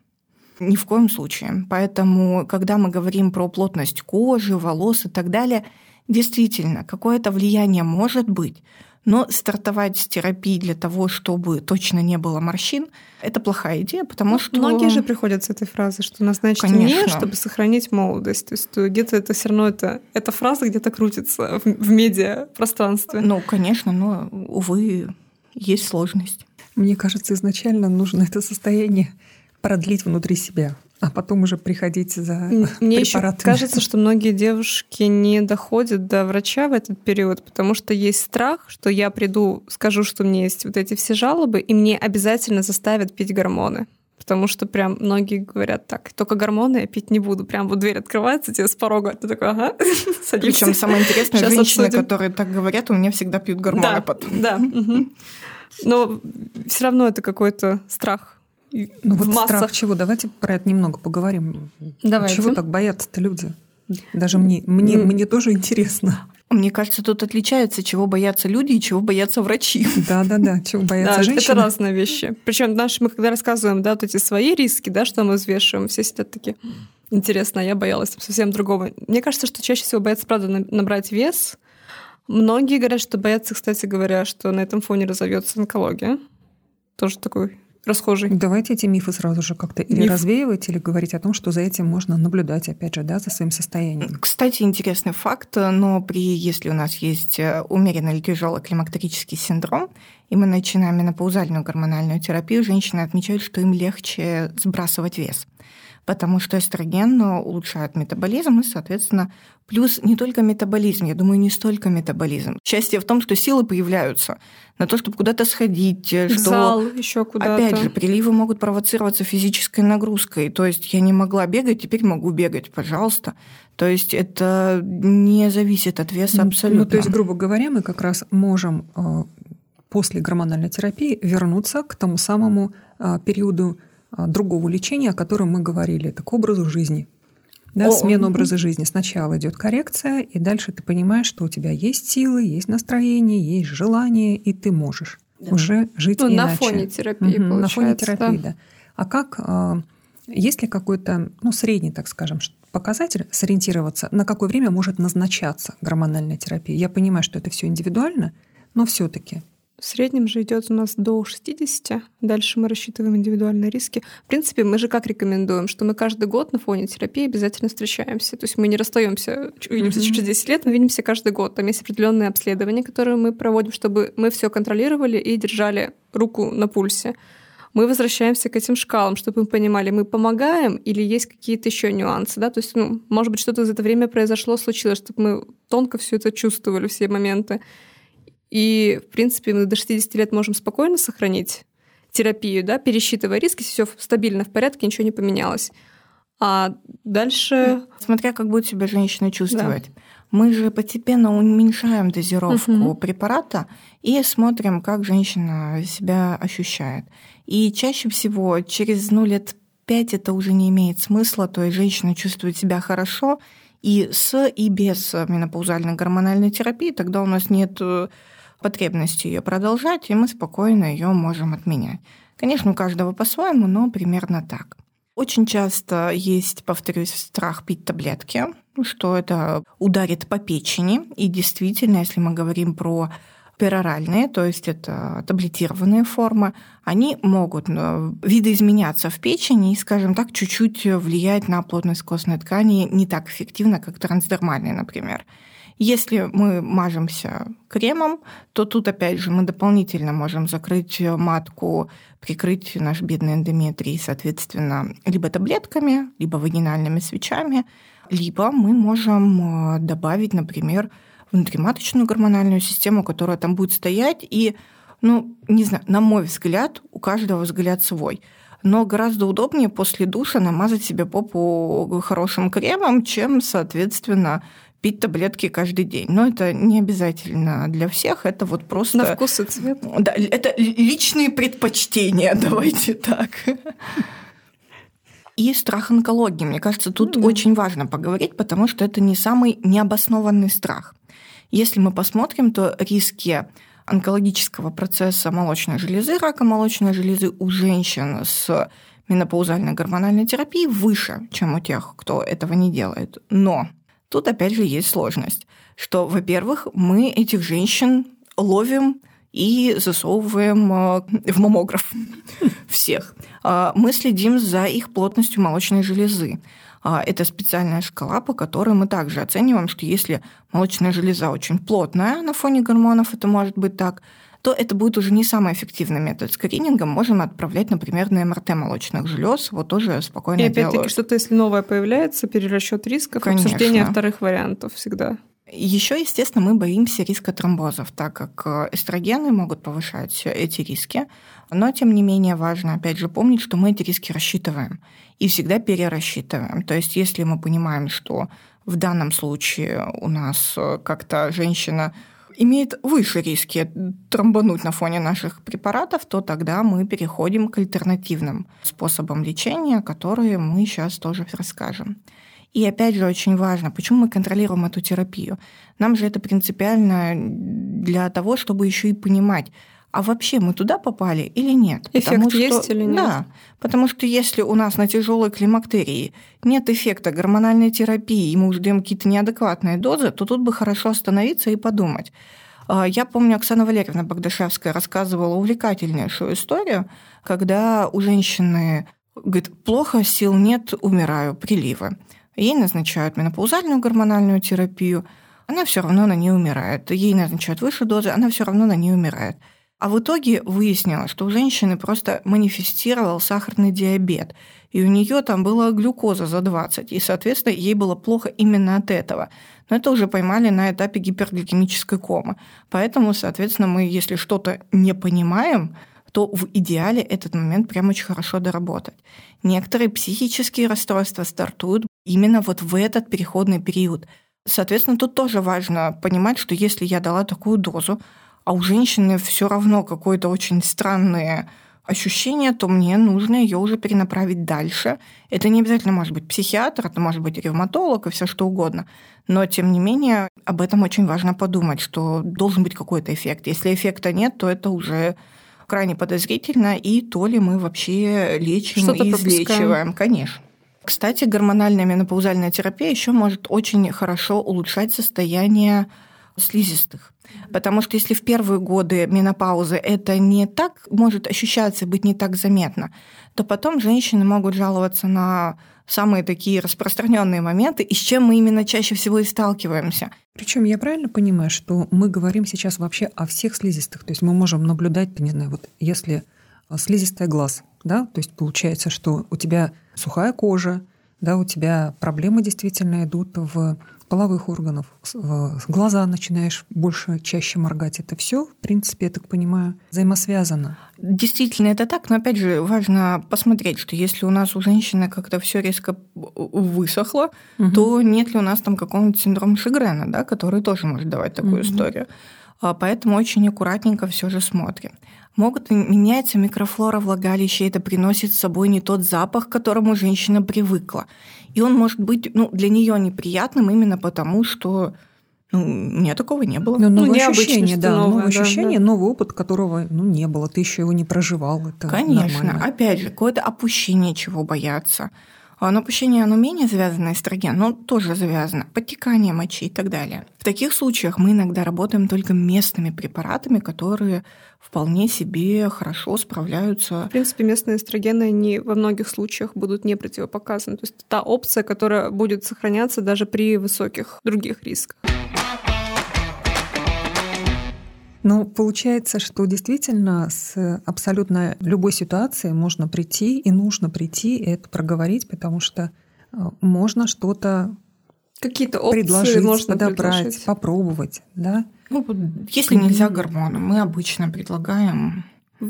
Ни в коем случае. Поэтому, когда мы говорим про плотность кожи, волос и так далее, действительно, какое-то влияние может быть. Но стартовать с терапии для того, чтобы точно не было морщин, это плохая идея, потому что... Многие же приходят с этой фразой, что назначьте мне, чтобы сохранить молодость. То есть где-то это все равно это, эта фраза где-то крутится в, в медиа пространстве. Ну, конечно, но, увы, есть сложность. Мне кажется, изначально нужно это состояние продлить внутри себя а потом уже приходить за Мне еще кажется, что многие девушки не доходят до врача в этот период, потому что есть страх, что я приду, скажу, что у меня есть вот эти все жалобы, и мне обязательно заставят пить гормоны. Потому что прям многие говорят так, только гормоны я пить не буду. Прям вот дверь открывается, тебе с порога, ты такой, ага, <laughs> садишься. Причем самое интересное, Сейчас женщины, обсудим. которые так говорят, у меня всегда пьют гормоны да, потом. Да, угу. но все равно это какой-то страх ну вот массах. страх чего? Давайте про это немного поговорим. Давайте. Чего так боятся-то люди? Даже мне, мне, mm. мне тоже интересно. Мне кажется, тут отличается, чего боятся люди и чего боятся врачи. Да, да, да, чего боятся да, женщины. Это разные вещи. Причем наши, мы когда рассказываем, да, вот эти свои риски, да, что мы взвешиваем, все сидят такие. Интересно, я боялась совсем другого. Мне кажется, что чаще всего боятся, правда, набрать вес. Многие говорят, что боятся, кстати говоря, что на этом фоне разовьется онкология. Тоже такой расхожий. Давайте эти мифы сразу же как-то или Миф. развеивать, или говорить о том, что за этим можно наблюдать, опять же, да, за своим состоянием. Кстати, интересный факт, но при, если у нас есть э, умеренный или тяжелый климактерический синдром, и мы начинаем менопаузальную гормональную терапию, женщины отмечают, что им легче сбрасывать вес потому что эстроген улучшает метаболизм и, соответственно, плюс не только метаболизм, я думаю, не столько метаболизм. Счастье в том, что силы появляются на то, чтобы куда-то сходить, что Зал еще куда-то. Опять же, приливы могут провоцироваться физической нагрузкой. То есть я не могла бегать, теперь могу бегать, пожалуйста. То есть это не зависит от веса абсолютно. Ну, то есть, грубо говоря, мы как раз можем э, после гормональной терапии вернуться к тому самому э, периоду другого лечения, о котором мы говорили, это к образу жизни. Да, о, смена образа жизни. Сначала идет коррекция, и дальше ты понимаешь, что у тебя есть силы, есть настроение, есть желание, и ты можешь да. уже жить ну, иначе. На фоне терапии, угу, На фоне терапии, да. да. А как, а, есть ли какой-то, ну, средний, так скажем, показатель сориентироваться, на какое время может назначаться гормональная терапия? Я понимаю, что это все индивидуально, но все-таки в среднем же идет у нас до 60. Дальше мы рассчитываем индивидуальные риски. В принципе, мы же как рекомендуем, что мы каждый год на фоне терапии обязательно встречаемся. То есть мы не расстаемся, увидимся mm-hmm. через 10 лет, мы видимся каждый год. Там есть определенные обследования, которые мы проводим, чтобы мы все контролировали и держали руку на пульсе. Мы возвращаемся к этим шкалам, чтобы мы понимали, мы помогаем или есть какие-то еще нюансы, да, то есть, ну, может быть, что-то за это время произошло, случилось, чтобы мы тонко все это чувствовали, все моменты. И, в принципе, мы до 60 лет можем спокойно сохранить терапию, да, пересчитывая риски, все стабильно в порядке, ничего не поменялось. А дальше... Смотря как будет себя женщина чувствовать. Да. Мы же постепенно уменьшаем дозировку угу. препарата и смотрим, как женщина себя ощущает. И чаще всего через ну, лет пять это уже не имеет смысла, то есть женщина чувствует себя хорошо и с, и без менопаузальной гормональной терапии, тогда у нас нет э, потребности ее продолжать, и мы спокойно ее можем отменять. Конечно, у каждого по-своему, но примерно так. Очень часто есть, повторюсь, страх пить таблетки, что это ударит по печени. И действительно, если мы говорим про пероральные, то есть это таблетированные формы, они могут э, видоизменяться в печени и, скажем так, чуть-чуть влиять на плотность костной ткани не так эффективно, как трансдермальные, например. Если мы мажемся кремом, то тут, опять же, мы дополнительно можем закрыть матку, прикрыть наш бедный эндометрий, соответственно, либо таблетками, либо вагинальными свечами, либо мы можем э, добавить, например, внутриматочную гормональную систему, которая там будет стоять, и, ну, не знаю, на мой взгляд, у каждого взгляд свой – но гораздо удобнее после душа намазать себе попу хорошим кремом, чем, соответственно, пить таблетки каждый день. Но это не обязательно для всех, это вот просто... На вкус и цвет. Да, это личные предпочтения, <laughs> давайте так. И страх онкологии. Мне кажется, тут mm-hmm. очень важно поговорить, потому что это не самый необоснованный страх. Если мы посмотрим, то риски онкологического процесса молочной железы, рака молочной железы у женщин с менопаузальной гормональной терапии выше, чем у тех, кто этого не делает. Но тут опять же есть сложность, что, во-первых, мы этих женщин ловим и засовываем э, в маммограф <laughs> всех. А, мы следим за их плотностью молочной железы. А, это специальная шкала, по которой мы также оцениваем, что если молочная железа очень плотная на фоне гормонов, это может быть так, то это будет уже не самый эффективный метод скрининга. Можем отправлять, например, на МРТ молочных желез, вот тоже спокойно И опять-таки что-то, если новое появляется, перерасчет рисков, Конечно. обсуждение вторых вариантов всегда. Еще, естественно, мы боимся риска тромбозов, так как э, эстрогены могут повышать эти риски. Но, тем не менее, важно, опять же, помнить, что мы эти риски рассчитываем и всегда перерасчитываем. То есть, если мы понимаем, что в данном случае у нас э, как-то женщина имеет выше риски тромбануть на фоне наших препаратов, то тогда мы переходим к альтернативным способам лечения, которые мы сейчас тоже расскажем. И опять же очень важно, почему мы контролируем эту терапию. Нам же это принципиально для того, чтобы еще и понимать, а вообще мы туда попали или нет? Эффект потому что, есть или нет? Да, потому что если у нас на тяжелой климактерии нет эффекта гормональной терапии, и мы уже даем какие-то неадекватные дозы, то тут бы хорошо остановиться и подумать. А, я помню, Оксана Валерьевна Богдашевская рассказывала увлекательнейшую историю, когда у женщины говорит, плохо, сил нет, умираю, приливы. Ей назначают менопаузальную гормональную терапию, она все равно на ней умирает. Ей назначают выше дозы, она все равно на ней умирает. А в итоге выяснилось, что у женщины просто манифестировал сахарный диабет, и у нее там была глюкоза за 20, и, соответственно, ей было плохо именно от этого. Но это уже поймали на этапе гипергликемической комы. Поэтому, соответственно, мы, если что-то не понимаем, то в идеале этот момент прям очень хорошо доработать. Некоторые психические расстройства стартуют именно вот в этот переходный период. Соответственно, тут тоже важно понимать, что если я дала такую дозу, а у женщины все равно какое-то очень странное ощущение, то мне нужно ее уже перенаправить дальше. Это не обязательно может быть психиатр, это может быть ревматолог и все что угодно. Но, тем не менее, об этом очень важно подумать, что должен быть какой-то эффект. Если эффекта нет, то это уже крайне подозрительно, и то ли мы вообще лечим Что-то и излечиваем. Конечно. Кстати, гормональная менопаузальная терапия еще может очень хорошо улучшать состояние слизистых. Потому что если в первые годы менопаузы это не так может ощущаться, быть не так заметно, то потом женщины могут жаловаться на самые такие распространенные моменты, и с чем мы именно чаще всего и сталкиваемся. Причем я правильно понимаю, что мы говорим сейчас вообще о всех слизистых? То есть мы можем наблюдать, не знаю, вот если слизистая глаз, да, то есть получается, что у тебя сухая кожа, да, у тебя проблемы действительно идут в половых органов, глаза начинаешь больше, чаще моргать. Это все, в принципе, я так понимаю, взаимосвязано. Действительно, это так, но опять же важно посмотреть, что если у нас у женщины как-то все резко высохло, угу. то нет ли у нас там какого-нибудь синдрома Шигрена, да, который тоже может давать такую угу. историю. А, поэтому очень аккуратненько все же смотрим. Могут меняться микрофлора влагалища, это приносит с собой не тот запах, к которому женщина привыкла. И он может быть ну, для нее неприятным именно потому, что ну, у меня такого не было. Ну, новое ну, ощущение, да, новое, новое да, ощущение, да. новый опыт, которого ну, не было, ты еще его не проживал. Это Конечно, нормально. опять же, какое-то опущение, чего бояться. А, но опущение, оно менее завязано эстроген, но тоже завязано. Подтекание мочи и так далее. В таких случаях мы иногда работаем только местными препаратами, которые вполне себе хорошо справляются. В принципе, местные эстрогены не во многих случаях будут не противопоказаны. То есть та опция, которая будет сохраняться даже при высоких других рисках. Ну, получается, что действительно с абсолютно любой ситуацией можно прийти и нужно прийти и это проговорить, потому что э, можно что-то какие-то опции предложить, можно подобрать, предложить. попробовать, да? Ну, если нельзя гормоны, мы обычно предлагаем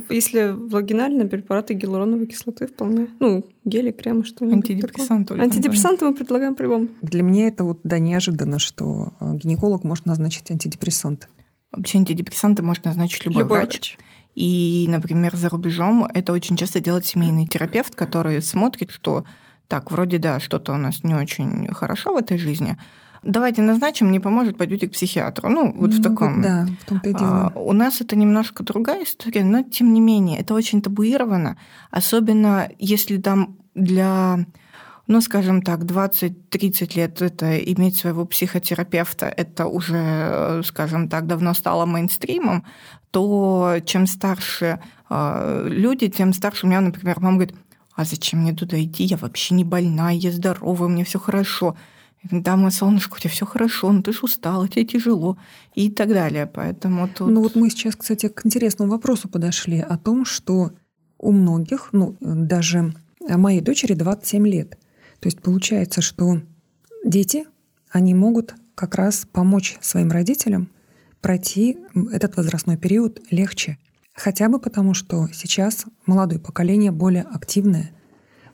если вагинальные препараты гиалуроновой кислоты вполне. Ну, гели, кремы, что-нибудь Антидепрессанты. Антидепрессанты мы предлагаем при Для меня это вот да, неожиданно, что э, гинеколог может назначить антидепрессанты. Вообще антидепрессанты может назначить любой, любой врач. врач. И, например, за рубежом это очень часто делает семейный терапевт, который смотрит, что так, вроде да, что-то у нас не очень хорошо в этой жизни, давайте назначим, не поможет, пойдете к психиатру. Ну, вот ну, в таком. Да, в том-то и дело. А, у нас это немножко другая история, но тем не менее, это очень табуировано, особенно если там для ну, скажем так, 20-30 лет это иметь своего психотерапевта, это уже, скажем так, давно стало мейнстримом, то чем старше э, люди, тем старше у меня, например, мама говорит, а зачем мне туда идти, я вообще не больная, я здоровая, мне все хорошо. Да, мое солнышко, у тебя все хорошо, но ты же устала, тебе тяжело и так далее. Поэтому тут... Ну вот мы сейчас, кстати, к интересному вопросу подошли о том, что у многих, ну даже моей дочери 27 лет, то есть получается, что дети, они могут как раз помочь своим родителям пройти этот возрастной период легче. Хотя бы потому, что сейчас молодое поколение более активное,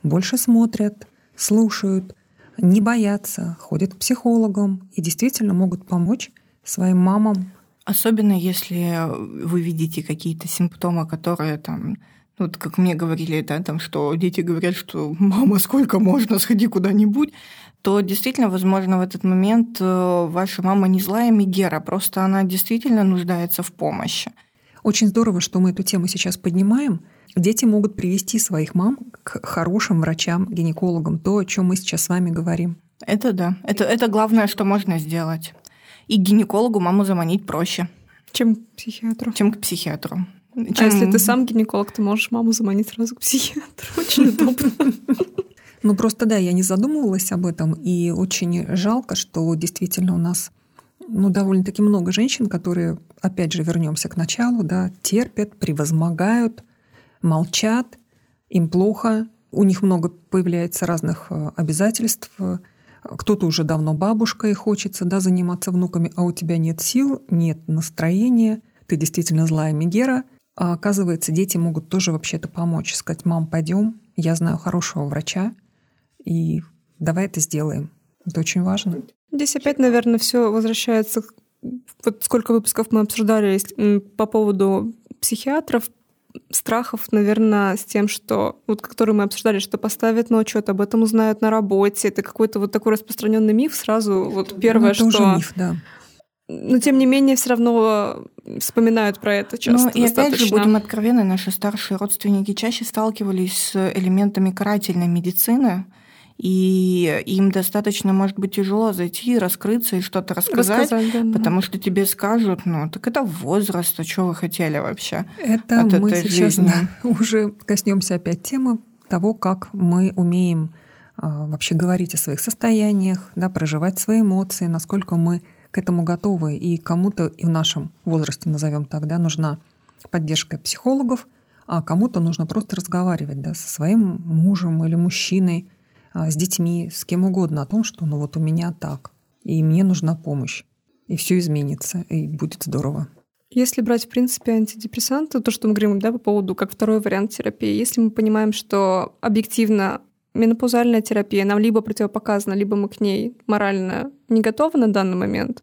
больше смотрят, слушают, не боятся, ходят к психологам и действительно могут помочь своим мамам. Особенно если вы видите какие-то симптомы, которые там вот как мне говорили, да, там, что дети говорят, что «мама, сколько можно, сходи куда-нибудь», то действительно, возможно, в этот момент э, ваша мама не злая Мегера, просто она действительно нуждается в помощи. Очень здорово, что мы эту тему сейчас поднимаем. Дети могут привести своих мам к хорошим врачам, гинекологам, то, о чем мы сейчас с вами говорим. Это да. Это, это главное, что можно сделать. И гинекологу маму заманить проще. Чем к психиатру. Чем к психиатру. Чем... А если ты сам гинеколог, ты можешь маму заманить сразу к психиатру. Очень <laughs> удобно. Ну просто да, я не задумывалась об этом, и очень жалко, что действительно у нас ну, довольно-таки много женщин, которые, опять же, вернемся к началу, да, терпят, превозмогают, молчат, им плохо, у них много появляется разных э, обязательств, кто-то уже давно бабушка и хочется да, заниматься внуками, а у тебя нет сил, нет настроения, ты действительно злая Мегера – а оказывается, дети могут тоже вообще-то помочь. Сказать, мам, пойдем, я знаю хорошего врача, и давай это сделаем. Это очень важно. Здесь опять, наверное, все возвращается. Вот сколько выпусков мы обсуждали по поводу психиатров, страхов, наверное, с тем, что, вот, которые мы обсуждали, что поставят на учет, об этом узнают на работе. Это какой-то вот такой распространенный миф сразу. Вот первое, ну, это что... Уже миф, да но тем не менее все равно вспоминают про это часто. Ну и опять же, будем откровенны, наши старшие родственники чаще сталкивались с элементами карательной медицины, и им достаточно, может быть, тяжело зайти, раскрыться и что-то рассказать, рассказать да, потому да. что тебе скажут, ну, так это возраст, а что вы хотели вообще? Это от мы этой сейчас жизни? <laughs> уже коснемся опять темы того, как мы умеем а, вообще говорить о своих состояниях, да, проживать свои эмоции, насколько мы к этому готовы, и кому-то и в нашем возрасте, назовем так, да, нужна поддержка психологов, а кому-то нужно просто разговаривать да, со своим мужем или мужчиной, а, с детьми, с кем угодно о том, что ну вот у меня так, и мне нужна помощь, и все изменится, и будет здорово. Если брать, в принципе, антидепрессанты, то, что мы говорим да, по поводу как второй вариант терапии, если мы понимаем, что объективно менопаузальная терапия нам либо противопоказана, либо мы к ней морально не готовы на данный момент.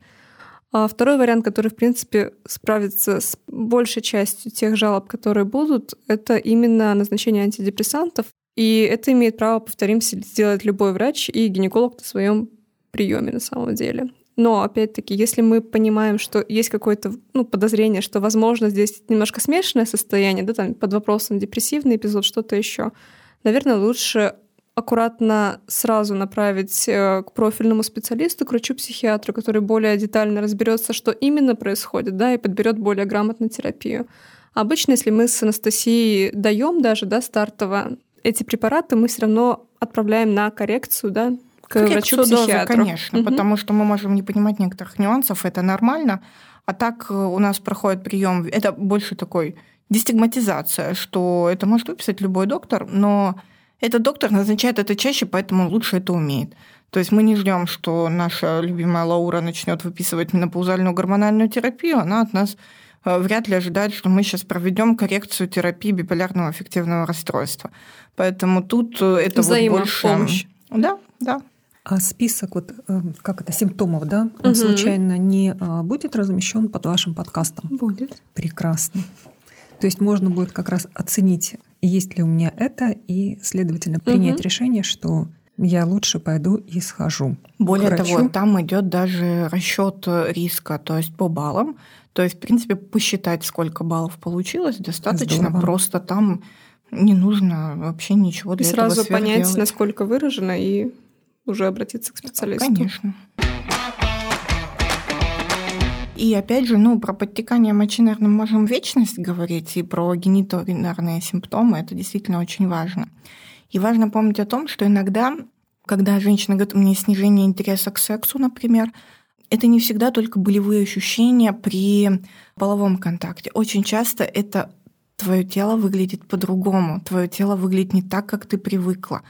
А второй вариант, который, в принципе, справится с большей частью тех жалоб, которые будут, это именно назначение антидепрессантов. И это имеет право, повторимся, сделать любой врач и гинеколог на своем приеме на самом деле. Но, опять-таки, если мы понимаем, что есть какое-то ну, подозрение, что, возможно, здесь немножко смешанное состояние, да, там под вопросом депрессивный эпизод, что-то еще, наверное, лучше аккуратно сразу направить э, к профильному специалисту, к врачу-психиатру, который более детально разберется, что именно происходит, да, и подберет более грамотно терапию. Обычно, если мы с Анастасией даем даже да, стартово эти препараты, мы все равно отправляем на коррекцию, да, к врачу-психиатру. конечно, угу. потому что мы можем не понимать некоторых нюансов, это нормально. А так э, у нас проходит прием, это больше такой дестигматизация, что это может выписать любой доктор, но этот доктор назначает это чаще, поэтому лучше это умеет. То есть мы не ждем, что наша любимая Лаура начнет выписывать менопаузальную гормональную терапию. Она от нас э, вряд ли ожидает, что мы сейчас проведем коррекцию терапии биполярного аффективного расстройства. Поэтому тут э, это вот больше... Да, да. А список вот э, как это симптомов, да, он угу. случайно не будет размещен под вашим подкастом? Будет. Прекрасно. То есть можно будет как раз оценить, есть ли у меня это, и, следовательно, принять угу. решение, что я лучше пойду и схожу. Более того, там идет даже расчет риска, то есть по баллам. То есть, в принципе, посчитать, сколько баллов получилось, достаточно. Здорово. Просто там не нужно вообще ничего для и этого сразу понять, делать. насколько выражено, и уже обратиться к специалисту. Конечно. И опять же, ну, про подтекание мочи, наверное, можем вечность говорить, и про гениторинарные симптомы, это действительно очень важно. И важно помнить о том, что иногда, когда женщина говорит, у меня снижение интереса к сексу, например, это не всегда только болевые ощущения при половом контакте. Очень часто это твое тело выглядит по-другому, твое тело выглядит не так, как ты привыкла.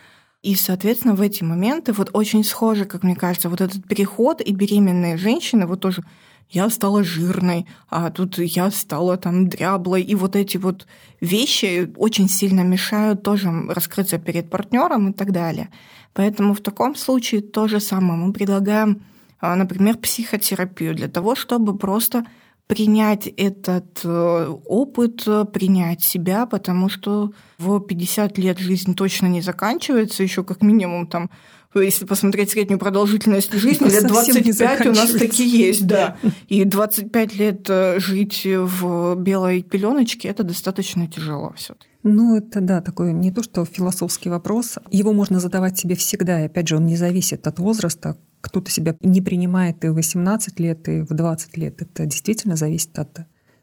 И, соответственно, в эти моменты вот очень схоже, как мне кажется, вот этот переход и беременные женщины, вот тоже я стала жирной, а тут я стала там дряблой. И вот эти вот вещи очень сильно мешают тоже раскрыться перед партнером и так далее. Поэтому в таком случае то же самое. Мы предлагаем, а, например, психотерапию для того, чтобы просто принять этот э, опыт, принять себя, потому что в 50 лет жизнь точно не заканчивается, еще как минимум там если посмотреть среднюю продолжительность жизни, лет 25 у нас такие есть, да. И 25 лет э, жить в белой пеленочке это достаточно тяжело все таки ну, это да, такой не то, что философский вопрос. Его можно задавать себе всегда. И опять же, он не зависит от возраста. Кто-то себя не принимает и в 18 лет, и в 20 лет. Это действительно зависит от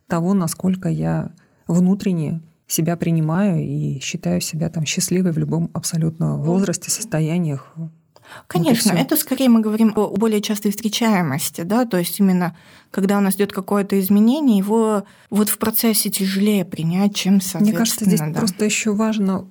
того, насколько я внутренне себя принимаю и считаю себя там счастливой в любом абсолютно возрасте, состояниях, Конечно, вот это скорее мы говорим о более частой встречаемости, да, то есть именно когда у нас идет какое-то изменение, его вот в процессе тяжелее принять, чем соответственно. Мне кажется, здесь да. просто еще важно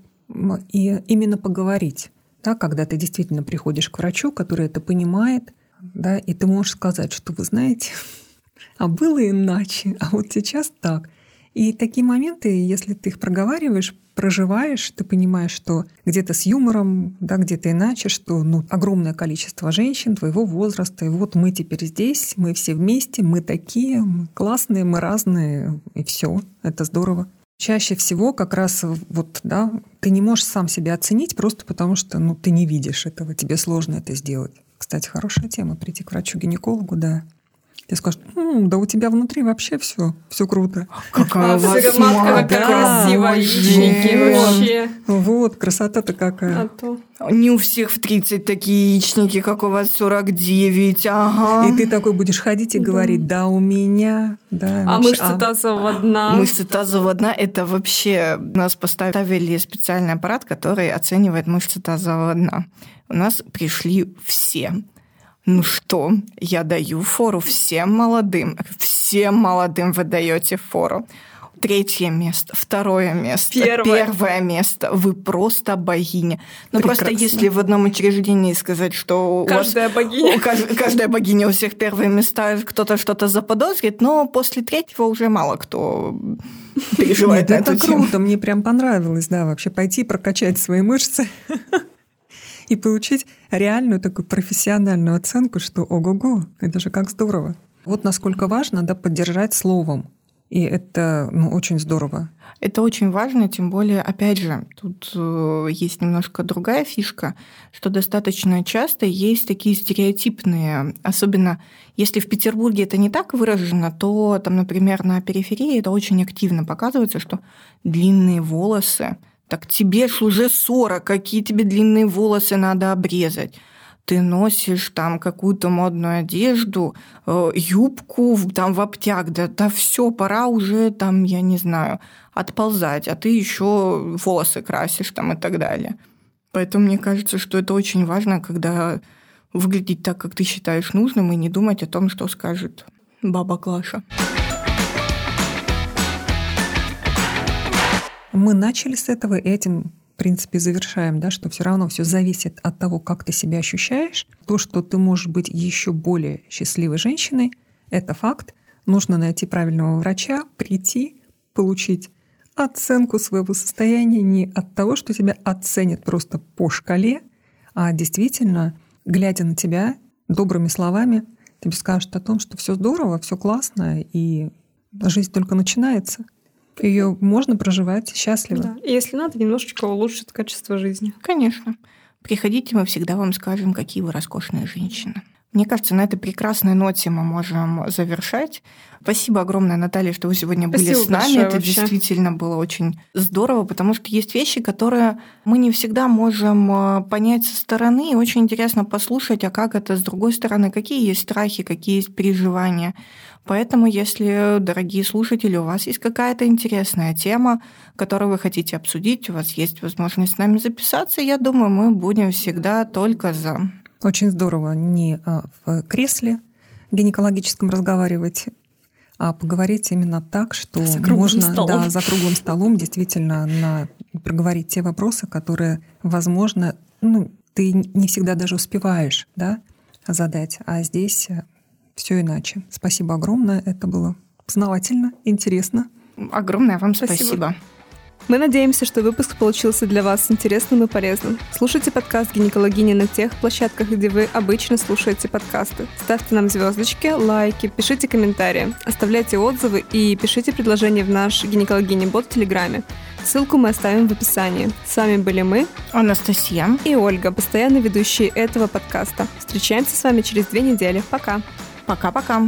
и именно поговорить, да, когда ты действительно приходишь к врачу, который это понимает, да, и ты можешь сказать, что вы знаете, <laughs> а было иначе, а вот сейчас так. И такие моменты, если ты их проговариваешь, проживаешь, ты понимаешь, что где-то с юмором, да, где-то иначе, что ну, огромное количество женщин твоего возраста, и вот мы теперь здесь, мы все вместе, мы такие, мы классные, мы разные, и все, это здорово. Чаще всего как раз вот, да, ты не можешь сам себя оценить просто потому, что ну, ты не видишь этого, тебе сложно это сделать. Кстати, хорошая тема прийти к врачу-гинекологу, да, и скажут, М, да у тебя внутри вообще все, все круто. Какая у вас матка красивая, яичники вообще. Вот, красота-то какая. А то. Не у всех в 30 такие яичники, как у вас 49, ага. И ты такой будешь ходить и говорить, да у меня, да. А мышца тазового одна. Мышца тазового одна, это вообще нас поставили специальный аппарат, который оценивает мышцы тазового дна. У нас пришли все. Ну что, я даю фору всем молодым. Всем молодым вы даете фору. Третье место, второе место, первое, первое место. Вы просто богиня. Но ну, просто если в одном учреждении сказать, что каждая у вас, богиня, у, каждая богиня у всех первые места, кто-то что-то заподозрит, но после третьего уже мало кто переживает Нет, это круто, мне прям понравилось, да, вообще пойти прокачать свои мышцы и получить реальную такую профессиональную оценку, что ого-го, это же как здорово. Вот насколько важно да, поддержать словом. И это ну, очень здорово. Это очень важно, тем более, опять же, тут э, есть немножко другая фишка, что достаточно часто есть такие стереотипные, особенно если в Петербурге это не так выражено, то там, например, на периферии это очень активно показывается, что длинные волосы так тебе ж уже 40, какие тебе длинные волосы надо обрезать? Ты носишь там какую-то модную одежду, э, юбку там в обтяг, да, да все, пора уже там, я не знаю, отползать, а ты еще волосы красишь там и так далее. Поэтому мне кажется, что это очень важно, когда выглядеть так, как ты считаешь нужным, и не думать о том, что скажет баба Клаша. Мы начали с этого, и этим в принципе, завершаем, да, что все равно все зависит от того, как ты себя ощущаешь. То, что ты можешь быть еще более счастливой женщиной, это факт. Нужно найти правильного врача, прийти, получить оценку своего состояния не от того, что тебя оценят просто по шкале, а действительно, глядя на тебя добрыми словами, тебе скажут о том, что все здорово, все классно, и жизнь только начинается ее можно проживать счастливо. Да. И если надо, немножечко улучшит качество жизни. Конечно. Приходите, мы всегда вам скажем, какие вы роскошные женщины. Мне кажется, на этой прекрасной ноте мы можем завершать. Спасибо огромное, Наталья, что вы сегодня Спасибо были с нами. большое, Это вообще. действительно было очень здорово, потому что есть вещи, которые мы не всегда можем э, понять со стороны. И очень интересно послушать, а как это с другой стороны, какие есть страхи, какие есть переживания. Поэтому, если, дорогие слушатели, у вас есть какая-то интересная тема, которую вы хотите обсудить, у вас есть возможность с нами записаться, я думаю, мы будем всегда только за. Очень здорово не а, в кресле гинекологическом разговаривать, а поговорить именно так, что За можно столом. Да, за круглым столом действительно на, проговорить те вопросы, которые, возможно, ну, ты не всегда даже успеваешь да, задать, а здесь все иначе. Спасибо огромное, это было познавательно, интересно. Огромное вам Спасибо. спасибо. Мы надеемся, что выпуск получился для вас интересным и полезным. Слушайте подкаст «Гинекологини» на тех площадках, где вы обычно слушаете подкасты. Ставьте нам звездочки, лайки, пишите комментарии, оставляйте отзывы и пишите предложения в наш «Гинекологини-бот» в Телеграме. Ссылку мы оставим в описании. С вами были мы Анастасия. и Ольга, постоянные ведущие этого подкаста. Встречаемся с вами через две недели. Пока! Пока-пока.